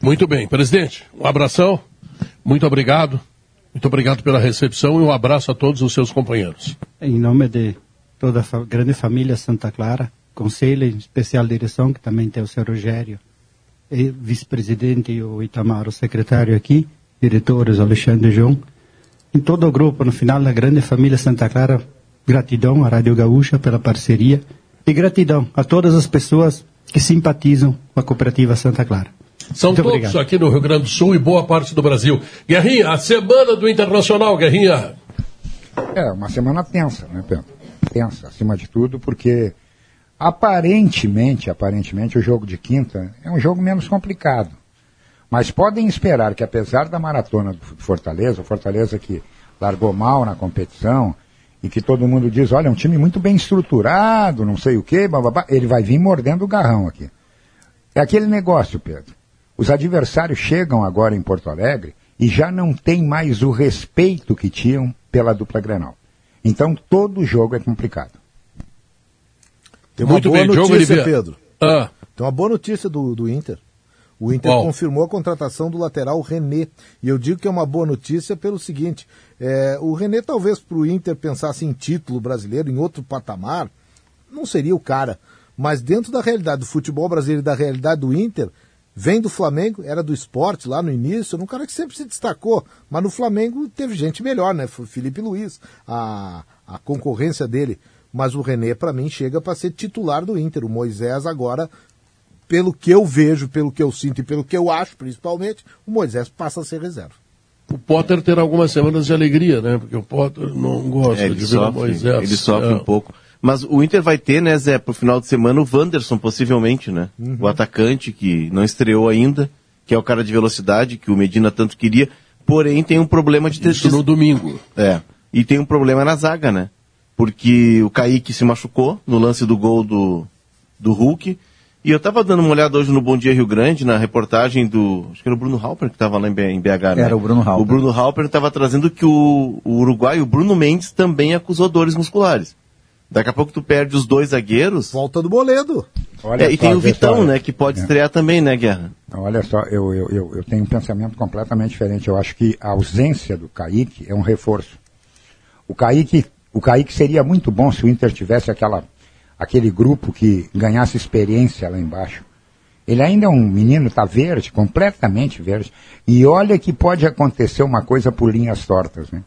Muito bem, presidente, um abração, muito obrigado, muito obrigado pela recepção e um abraço a todos os seus companheiros. Em nome de toda a grande família Santa Clara, conselho em especial direção, que também tem o seu Rogério, vice-presidente e o Itamar, o secretário aqui, diretores Alexandre João, em todo o grupo, no final da grande família Santa Clara, gratidão à Rádio Gaúcha pela parceria e gratidão a todas as pessoas que simpatizam com a cooperativa Santa Clara. São Muito todos obrigado. aqui no Rio Grande do Sul e boa parte do Brasil. Guerrinha, a semana do Internacional, Guerrinha. É, uma semana tensa, né, Pedro? Tensa, acima de tudo, porque aparentemente, aparentemente, o jogo de quinta é um jogo menos complicado. Mas podem esperar que, apesar da maratona do Fortaleza, o Fortaleza que largou mal na competição, e que todo mundo diz, olha, é um time muito bem estruturado, não sei o quê, bababá, ele vai vir mordendo o garrão aqui. É aquele negócio, Pedro. Os adversários chegam agora em Porto Alegre e já não tem mais o respeito que tinham pela dupla Grenal. Então todo jogo é complicado. Tem uma Muito boa bem, notícia, Oliveira. Pedro. Ah, Tem uma boa notícia do, do Inter. O Inter confirmou a contratação do lateral René. E eu digo que é uma boa notícia pelo seguinte: é, o René, talvez para o Inter pensasse em título brasileiro, em outro patamar, não seria o cara. Mas dentro da realidade do futebol brasileiro e da realidade do Inter, vem do Flamengo, era do esporte lá no início, era um cara que sempre se destacou. Mas no Flamengo teve gente melhor, né? Foi o Felipe Luiz, a, a concorrência dele. Mas o René, para mim, chega para ser titular do Inter. O Moisés agora pelo que eu vejo, pelo que eu sinto e pelo que eu acho, principalmente, o Moisés passa a ser reserva. o Potter terá algumas semanas de alegria, né? Porque o Potter não gosta É, de ver o sofre, Moisés. ele sofre É. um pouco. Mas o Inter vai ter, né, Zé, pro final de semana o Wanderson, possivelmente, né? Uhum. O atacante que não estreou ainda, que é o cara de velocidade que o Medina tanto queria, porém tem um problema de Isso no domingo. É. E tem um problema na zaga, né? Porque o Kaique se machucou no lance do gol do, do Hulk. E eu tava dando uma olhada hoje no Bom Dia Rio Grande, na reportagem do. Acho que era o Bruno Halper que tava lá em BH, né? Era o Bruno Halper. O Bruno Halper tava trazendo que o, o Uruguai, o Bruno Mendes, também acusou dores musculares. Daqui a pouco tu perde os dois zagueiros. Volta do Boledo. Olha É, e tem o Vitão, né, que pode estrear também, né, Guerra? Olha só, eu, eu, eu, eu tenho um pensamento completamente diferente. Eu acho que a ausência do Kaique é um reforço. O Kaique, o Kaique seria muito bom se o Inter tivesse aquela, aquele grupo que ganhasse experiência lá embaixo. Ele ainda é um menino, está verde, completamente verde. E olha que pode acontecer uma coisa por linhas tortas, né?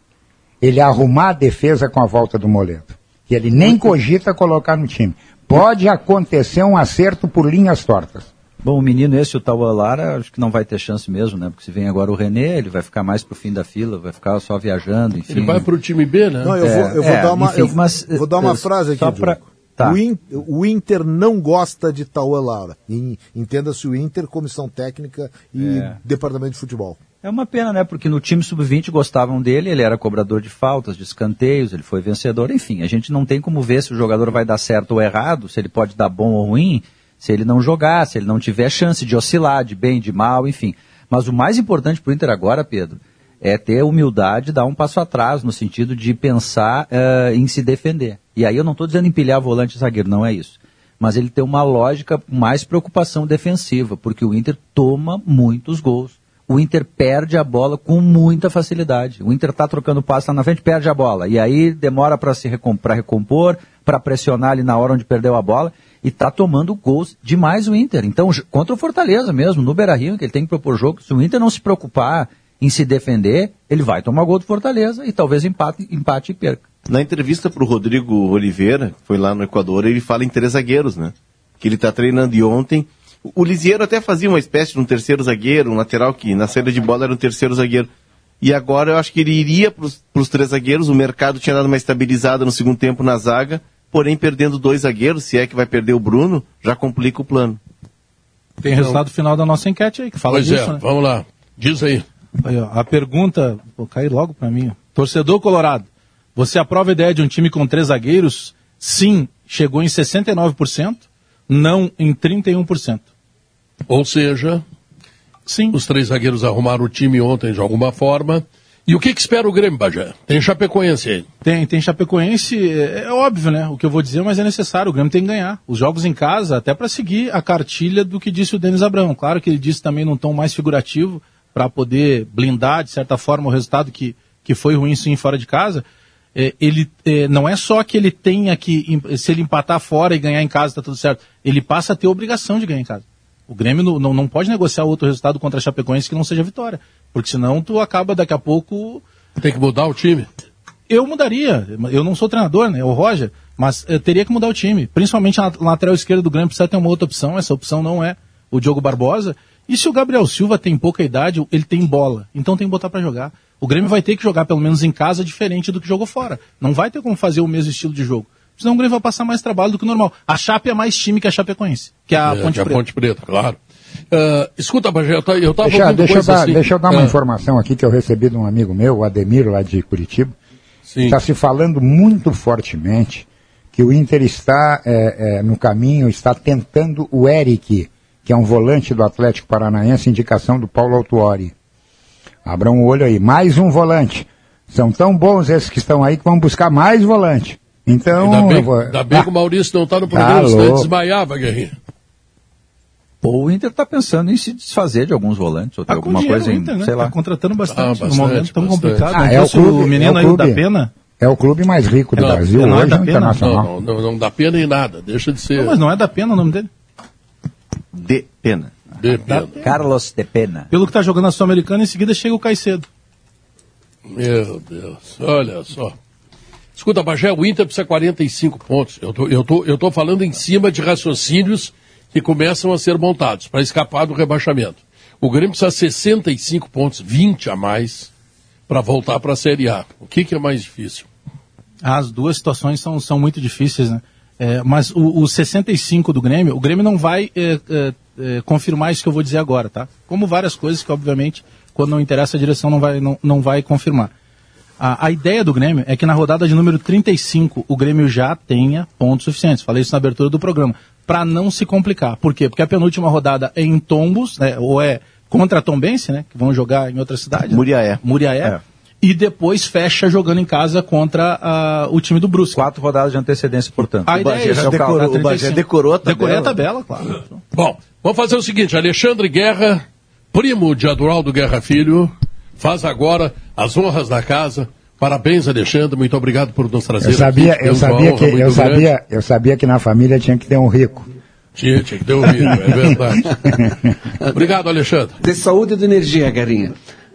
Ele arrumar a defesa com a volta do Moledo. Que ele nem cogita colocar no time. Pode acontecer um acerto por linhas tortas. Bom, o menino esse, o Taualara, acho que não vai ter chance mesmo, né? Porque se vem agora o René, ele vai ficar mais pro fim da fila, vai ficar só viajando, enfim. Ele vai pro time B, né? Não, eu É, vou, eu vou é, dar uma, enfim, eu mas, vou dar uma eh, frase aqui, só pra-. Tá. O, In- o Inter não gosta de Tauan Laura. Em- Entenda-se o Inter, comissão técnica e É. departamento de futebol. É uma pena, né? Porque no time sub-20 gostavam dele, ele era cobrador de faltas, de escanteios, ele foi vencedor, enfim. A gente não tem como ver se o jogador vai dar certo ou errado, se ele pode dar bom ou ruim, se ele não jogar, se ele não tiver chance de oscilar, de bem, de mal, enfim. Mas o mais importante para o Inter agora, Pedro, é ter humildade, dar um passo atrás, no sentido de pensar eh, em se defender. E aí eu não estou dizendo empilhar volante e zagueiro, não é isso. Mas ele tem uma lógica mais preocupação defensiva, porque o Inter toma muitos gols. O Inter perde a bola com muita facilidade. O Inter está trocando passe lá na frente, perde a bola. E aí demora para se recom pra recompor, para pressionar ali na hora onde perdeu a bola. E está tomando gols demais o Inter. Então, contra o Fortaleza mesmo, no Beira-Rio, que ele tem que propor jogo, se o Inter não se preocupar em se defender, ele vai tomar gol do Fortaleza e talvez empate, empate e perca. Na entrevista para o Rodrigo Oliveira, que foi lá no Equador, ele fala em três zagueiros, né? Que ele está treinando e ontem. O Lisieiro até fazia uma espécie de um terceiro zagueiro, um lateral que na saída de bola era um terceiro zagueiro. E agora eu acho que ele iria para os três zagueiros. O mercado tinha dado uma estabilizada no segundo tempo na zaga, porém perdendo dois zagueiros, se é que vai perder o Bruno, já complica o plano. Tem resultado final da nossa enquete aí, que fala pois disso, é, né? vamos lá. Diz aí. Aí, ó, a pergunta, vou cair logo para mim. Torcedor Colorado, você aprova a ideia de um time com três zagueiros? Sim, chegou em 69%, não em 31%. Ou seja, Sim. os três zagueiros arrumaram o time ontem de alguma forma. E o que, que espera o Grêmio, Bajé? Tem Chapecoense aí. Tem, tem Chapecoense, é, é óbvio, né? O que eu vou dizer, mas é necessário. O Grêmio tem que ganhar. Os jogos em casa, até para seguir a cartilha do que disse o Denis Abrão. Claro que ele disse também num tom mais figurativo, para poder blindar, de certa forma, o resultado que, que foi ruim sim fora de casa. É, ele é, não é só que ele tenha que, se ele empatar fora e ganhar em casa, tá tudo certo. Ele passa a ter a obrigação de ganhar em casa. O Grêmio não, não, pode negociar outro resultado contra a Chapecoense que não seja vitória. Porque senão tu acaba daqui a pouco Tem que mudar o time. eu mudaria. Eu não sou treinador, né? É o Roger. Mas eu teria que mudar o time. Principalmente na lateral esquerda do Grêmio precisa ter uma outra opção. Essa opção não é o Diogo Barbosa. E se o Gabriel Silva tem pouca idade, ele tem bola. Então tem que botar pra jogar. O Grêmio vai ter que jogar, pelo menos em casa, diferente do que jogou fora. Não vai ter como fazer o mesmo estilo de jogo. Senão o Grêmio vai passar mais trabalho do que o normal. A Chape é mais time que a Chapecoense. Que a É, Ponte que é a Preta. Ponte Preta, claro. Ah, escuta, Bajé, eu ta- eu estava Deixa, deixa, eu coisa dar, assim. deixa eu dar uma Ah, informação aqui que eu recebi de um amigo meu, o Ademir, lá de Curitiba. Sim. Está se falando muito fortemente que o Inter está é, é, no caminho, está tentando o Eric, que é um volante do Atlético Paranaense, indicação do Paulo Autuori. Abram o olho aí, mais um volante. São tão bons esses que estão aí que vão buscar mais volante. Então, Ainda bem, vou- ainda bem Ah, que o Maurício não está no programa, Tá senão desmaiava, Guerrinha. Ou o Inter está pensando em se desfazer de alguns volantes, ou Tá com alguma dinheiro coisa em, Inter, né? sei lá. Tá contratando bastante. Ah, no bastante, momento tão bastante. complicado. Ah, Não é o clube, o menino é o aí da pena. é o clube mais rico do Não, Brasil não é hoje, da pena. Internacional. Não, não, não, dá pena em nada, deixa de ser Não, mas não é da pena o nome dele. De pena. de pena. Carlos de Pena. Pelo que tá jogando na Sul-Americana, em seguida chega o Caicedo. Meu Deus, olha só. Escuta, Bagé, o Inter precisa 45 pontos. Eu tô, eu, tô, eu tô falando em cima de raciocínios que começam a ser montados para escapar do rebaixamento. O Grêmio precisa 65 pontos, 20 a mais, para voltar para a Série A. O que, que é mais difícil? As duas situações são, são muito difíceis, né? É, mas o, o 65 do Grêmio, o Grêmio não vai é, é, é, confirmar isso que eu vou dizer agora, tá? Como várias coisas que, obviamente, quando não interessa a direção, não vai, não, não vai confirmar. A, a ideia do Grêmio é que na rodada de número 35 o Grêmio já tenha pontos suficientes. Falei isso na abertura do programa. Para não se complicar. Por quê? Porque a penúltima rodada é em Tombos, né, ou é contra a Tombense, né? Que vão jogar em outra cidade. né? Muriaé. Muriaé. É. e depois fecha jogando em casa contra ah, o time do Brusque. Quatro rodadas de antecedência, portanto. A ideia é Bagé já decorou, o Bagé decorou a tabela. Decorei a tabela, claro. Bom, vamos fazer o seguinte: Alexandre Guerra, primo de Adroaldo Guerra Filho, faz agora as honras da casa. Parabéns, Alexandre. Muito obrigado por nos trazer. Eu sabia, aqui. eu sabia que eu grande. sabia, eu sabia que na família tinha que ter um rico. Tinha, tinha que ter ouvido, é verdade. obrigado, Alexandre. De saúde e de energia, Guerrinha.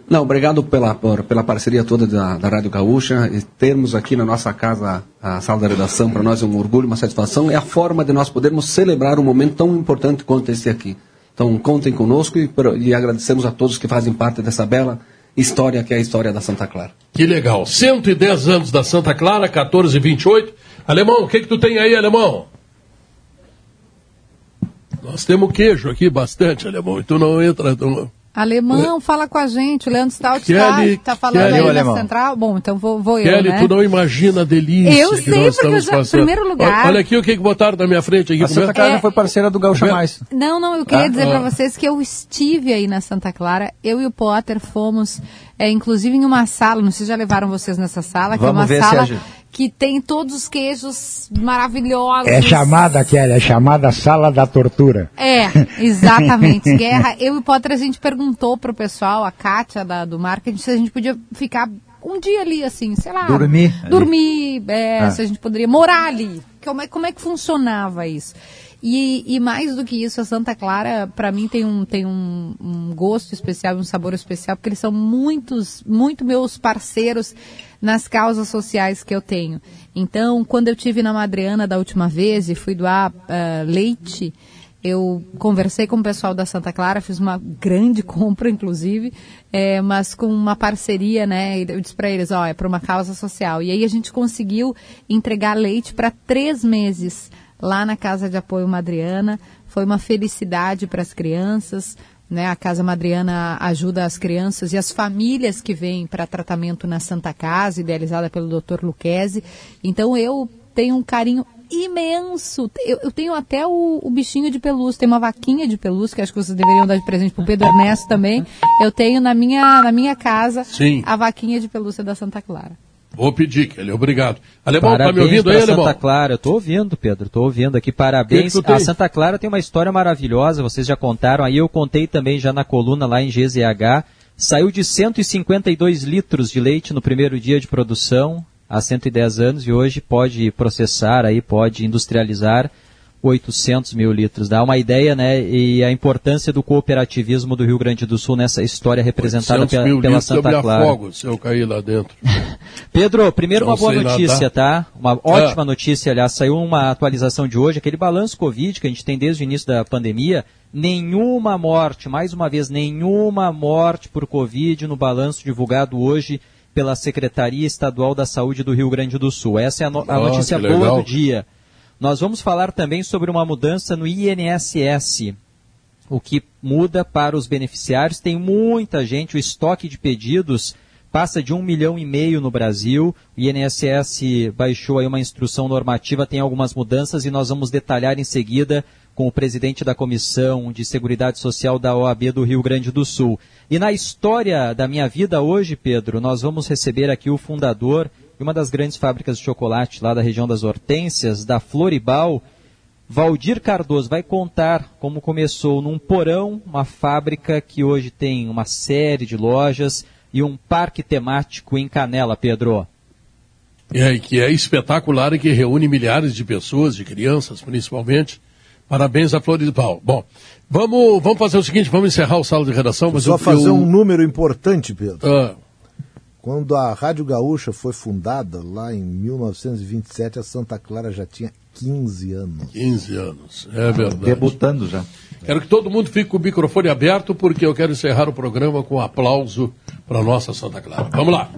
Não, obrigado pela, por- pela parceria toda da, da Rádio Gaúcha. E termos aqui na nossa casa a sala da redação, para nós é um orgulho, uma satisfação. É a forma de nós podermos celebrar um momento tão importante quanto esse aqui. Então, contem conosco e, e agradecemos a todos que fazem parte dessa bela história que é a história da Santa Clara. Que legal. 110 anos da Santa Clara, 1428. Alemão, o que que tu tem aí, Alemão? Nós temos queijo aqui, bastante, Alemão. E tu não entra... Tu... Alemão, fala com a gente. O Leandro Stout está tá falando Kelly, aí da alemão. Central. Bom, então vou, vou eu, Kelly, né? tu não imagina a delícia Eu que sei, nós porque eu estamos já- passando. primeiro lugar- Olha, olha aqui o que que botaram na minha frente aqui. A Santa. Clara É. foi parceira do Gaúcha Vê- Mais. Não, não, eu queria Ah, dizer ah. para vocês que eu estive aí na Santa Clara. Eu e o Potter fomos, é, inclusive, em uma sala. Não sei se já levaram vocês nessa sala, que Vamos é ver uma se sala a gente- que tem todos os queijos maravilhosos. É chamada, Kelly, é chamada sala da tortura. É, exatamente. Guerra. Eu e o Potter, a gente perguntou pro pessoal, a Kátia da, do marketing, se a gente podia ficar um dia ali, assim, sei lá. Dormir. Dormir, é, Ah. se a gente poderia morar ali. Como é, como é que funcionava isso? E, e mais do que isso, a Santa Clara, para mim, tem, um, tem um, um gosto especial, um sabor especial, porque eles são muitos, muito meus parceiros nas causas sociais que eu tenho. Então, quando eu tive na Madriana da última vez e fui doar ah, leite, eu conversei com o pessoal da Santa Clara, fiz uma grande compra, inclusive, é, mas com uma parceria, né? Eu disse para eles, ó, é para uma causa social. E aí a gente conseguiu entregar leite para três meses lá na Casa de Apoio Madriana. Foi uma felicidade para as crianças. Né, a Casa Madriana ajuda as crianças e as famílias que vêm para tratamento na Santa Casa, idealizada pelo Dr. Luquezzi. Então eu tenho um carinho imenso. Eu, eu tenho até o, o bichinho de pelúcia, tem uma vaquinha de pelúcia, que acho que vocês deveriam dar de presente pro Pedro Ernesto também. Eu tenho na minha, na minha casa Sim. a vaquinha de pelúcia da Santa Clara. Vou pedir, Kelly. Obrigado. Alemão, tá me Parabéns ouvindo aí, Alemão? Santa Clara, eu tô ouvindo, Pedro, tô ouvindo aqui, Que parabéns. que tem? a Santa Clara tem uma história maravilhosa, vocês já contaram, aí eu contei também já na coluna lá em GZH, saiu de 152 litros de leite no primeiro dia de produção, há 110 anos, e hoje pode processar aí, pode industrializar 800 mil litros. Dá uma ideia, né, e a importância do cooperativismo do Rio Grande do Sul nessa história representada 800 pela, mil Santa Clara. afogo se eu cair lá dentro. Pedro, primeiro Não uma boa notícia, nadar. tá? Uma ótima notícia, aliás, saiu uma atualização de hoje, aquele balanço Covid que a gente tem desde o início da pandemia, nenhuma morte, mais uma vez, nenhuma morte por Covid no balanço divulgado hoje pela Secretaria Estadual da Saúde do Rio Grande do Sul. Essa é a, no- a Ah, notícia boa do dia. Nós vamos falar também sobre uma mudança no INSS. O que muda para os beneficiários, tem muita gente, o estoque de pedidos passa de um milhão e meio no Brasil. O INSS baixou aí uma instrução normativa, tem algumas mudanças e nós vamos detalhar em seguida com o presidente da Comissão de Seguridade Social da OAB do Rio Grande do Sul. E na história da minha vida hoje, Pedro, nós vamos receber aqui o fundador de uma das grandes fábricas de chocolate lá da região das Hortênsias, da Floribal, Valdir Cardoso vai contar como começou num porão, uma fábrica que hoje tem uma série de lojas e um parque temático em Canela, Pedro. É, e que é espetacular e que reúne milhares de pessoas, de crianças principalmente. Parabéns à Floridal. Bom, vamos, vamos fazer o seguinte, vamos encerrar o sala de redação. Mas Só eu- fazer eu- um número importante, Pedro. Ah, Quando a Rádio Gaúcha foi fundada, lá em 1927, a Santa Clara já tinha 15 anos. 15 anos, é verdade. Debutando já. Quero que todo mundo fique com o microfone aberto, porque eu quero encerrar o programa com um aplauso para nossa Santa Clara. Vamos lá.